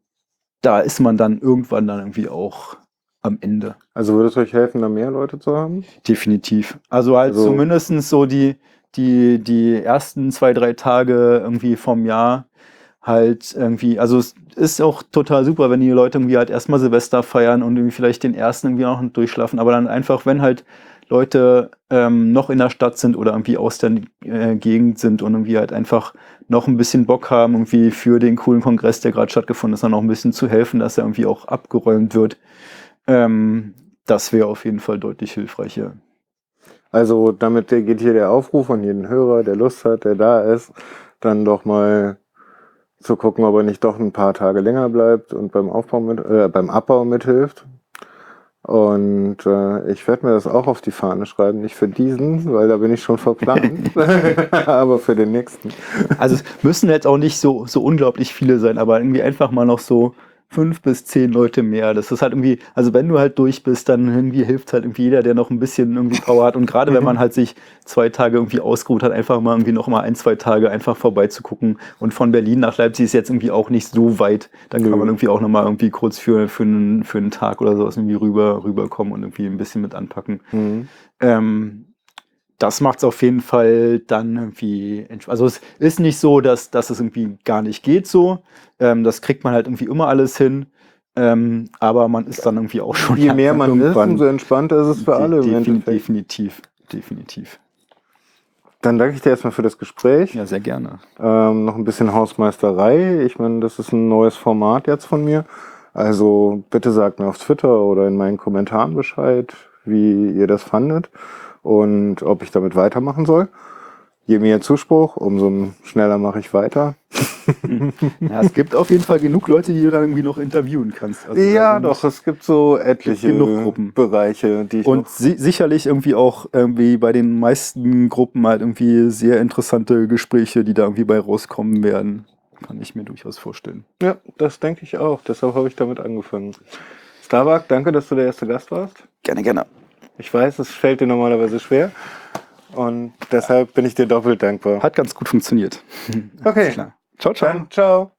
da ist man dann irgendwann dann irgendwie auch am Ende. Also würde es euch helfen, da mehr Leute zu haben? Definitiv. Also halt Also- zumindestens so die, die, die ersten zwei, drei Tage irgendwie vom Jahr halt irgendwie, also es ist auch total super, wenn die Leute irgendwie halt erstmal Silvester feiern und irgendwie vielleicht den ersten irgendwie auch noch durchschlafen, aber dann einfach, wenn halt Leute ähm, noch in der Stadt sind oder irgendwie aus der äh, Gegend sind und irgendwie halt einfach noch ein bisschen Bock haben, irgendwie für den coolen Kongress, der gerade stattgefunden ist, dann noch ein bisschen zu helfen, dass er irgendwie auch abgeräumt wird. Ähm, das wäre auf jeden Fall deutlich hilfreicher. Also damit geht hier der Aufruf an jeden Hörer, der Lust hat, der da ist, dann doch mal zu gucken, ob er nicht doch ein paar Tage länger bleibt und beim Aufbau mit, äh, beim Abbau mithilft. Und äh, ich werde mir das auch auf die Fahne schreiben, nicht für diesen, weil da bin ich schon verplant, aber für den nächsten. Also es müssen jetzt auch nicht so, so unglaublich viele sein, aber irgendwie einfach mal noch so fünf bis zehn Leute mehr. Das ist halt irgendwie, also wenn du halt durch bist, dann irgendwie hilft halt irgendwie jeder, der noch ein bisschen irgendwie Power hat. Und gerade wenn man halt sich zwei Tage irgendwie ausgeruht hat, einfach mal irgendwie noch mal ein, zwei Tage einfach vorbeizugucken. Und von Berlin nach Leipzig ist jetzt irgendwie auch nicht so weit. Dann kann man irgendwie auch noch mal irgendwie kurz für, für, einen, für einen Tag oder sowas irgendwie rüber, rüberkommen und irgendwie ein bisschen mit anpacken. Mhm. Ähm, das macht es auf jeden Fall dann irgendwie. Also es ist nicht so, dass, dass es irgendwie gar nicht geht so. Ähm, das kriegt man halt irgendwie immer alles hin. Ähm, aber man ist dann irgendwie auch schon. Je mehr man ist, umso entspannter ist es für alle Defin-. Definitiv, definitiv. Dann danke ich dir erstmal für das Gespräch. Ja, sehr gerne. Ähm, noch ein bisschen Hausmeisterei. Ich meine, das ist ein neues Format jetzt von mir. Also bitte sagt mir auf Twitter oder in meinen Kommentaren Bescheid, wie ihr das fandet und ob ich damit weitermachen soll. Je mehr Zuspruch, umso schneller mache ich weiter. Ja, es gibt auf jeden Fall genug Leute, die du dann irgendwie noch interviewen kannst. Also, ja, doch, es gibt so etliche genug Gruppen. Bereiche, die ich Und si sicherlich irgendwie auch irgendwie bei den meisten Gruppen halt irgendwie sehr interessante Gespräche, die da irgendwie bei rauskommen werden. Kann ich mir durchaus vorstellen. Ja, das denke ich auch. Deshalb habe ich damit angefangen. Starbuck, danke, dass du der erste Gast warst. Gerne, gerne. Ich weiß, es fällt dir normalerweise schwer. Und deshalb bin ich dir doppelt dankbar. Hat ganz gut funktioniert. Okay, Klar. Ciao, ciao. dann ciao.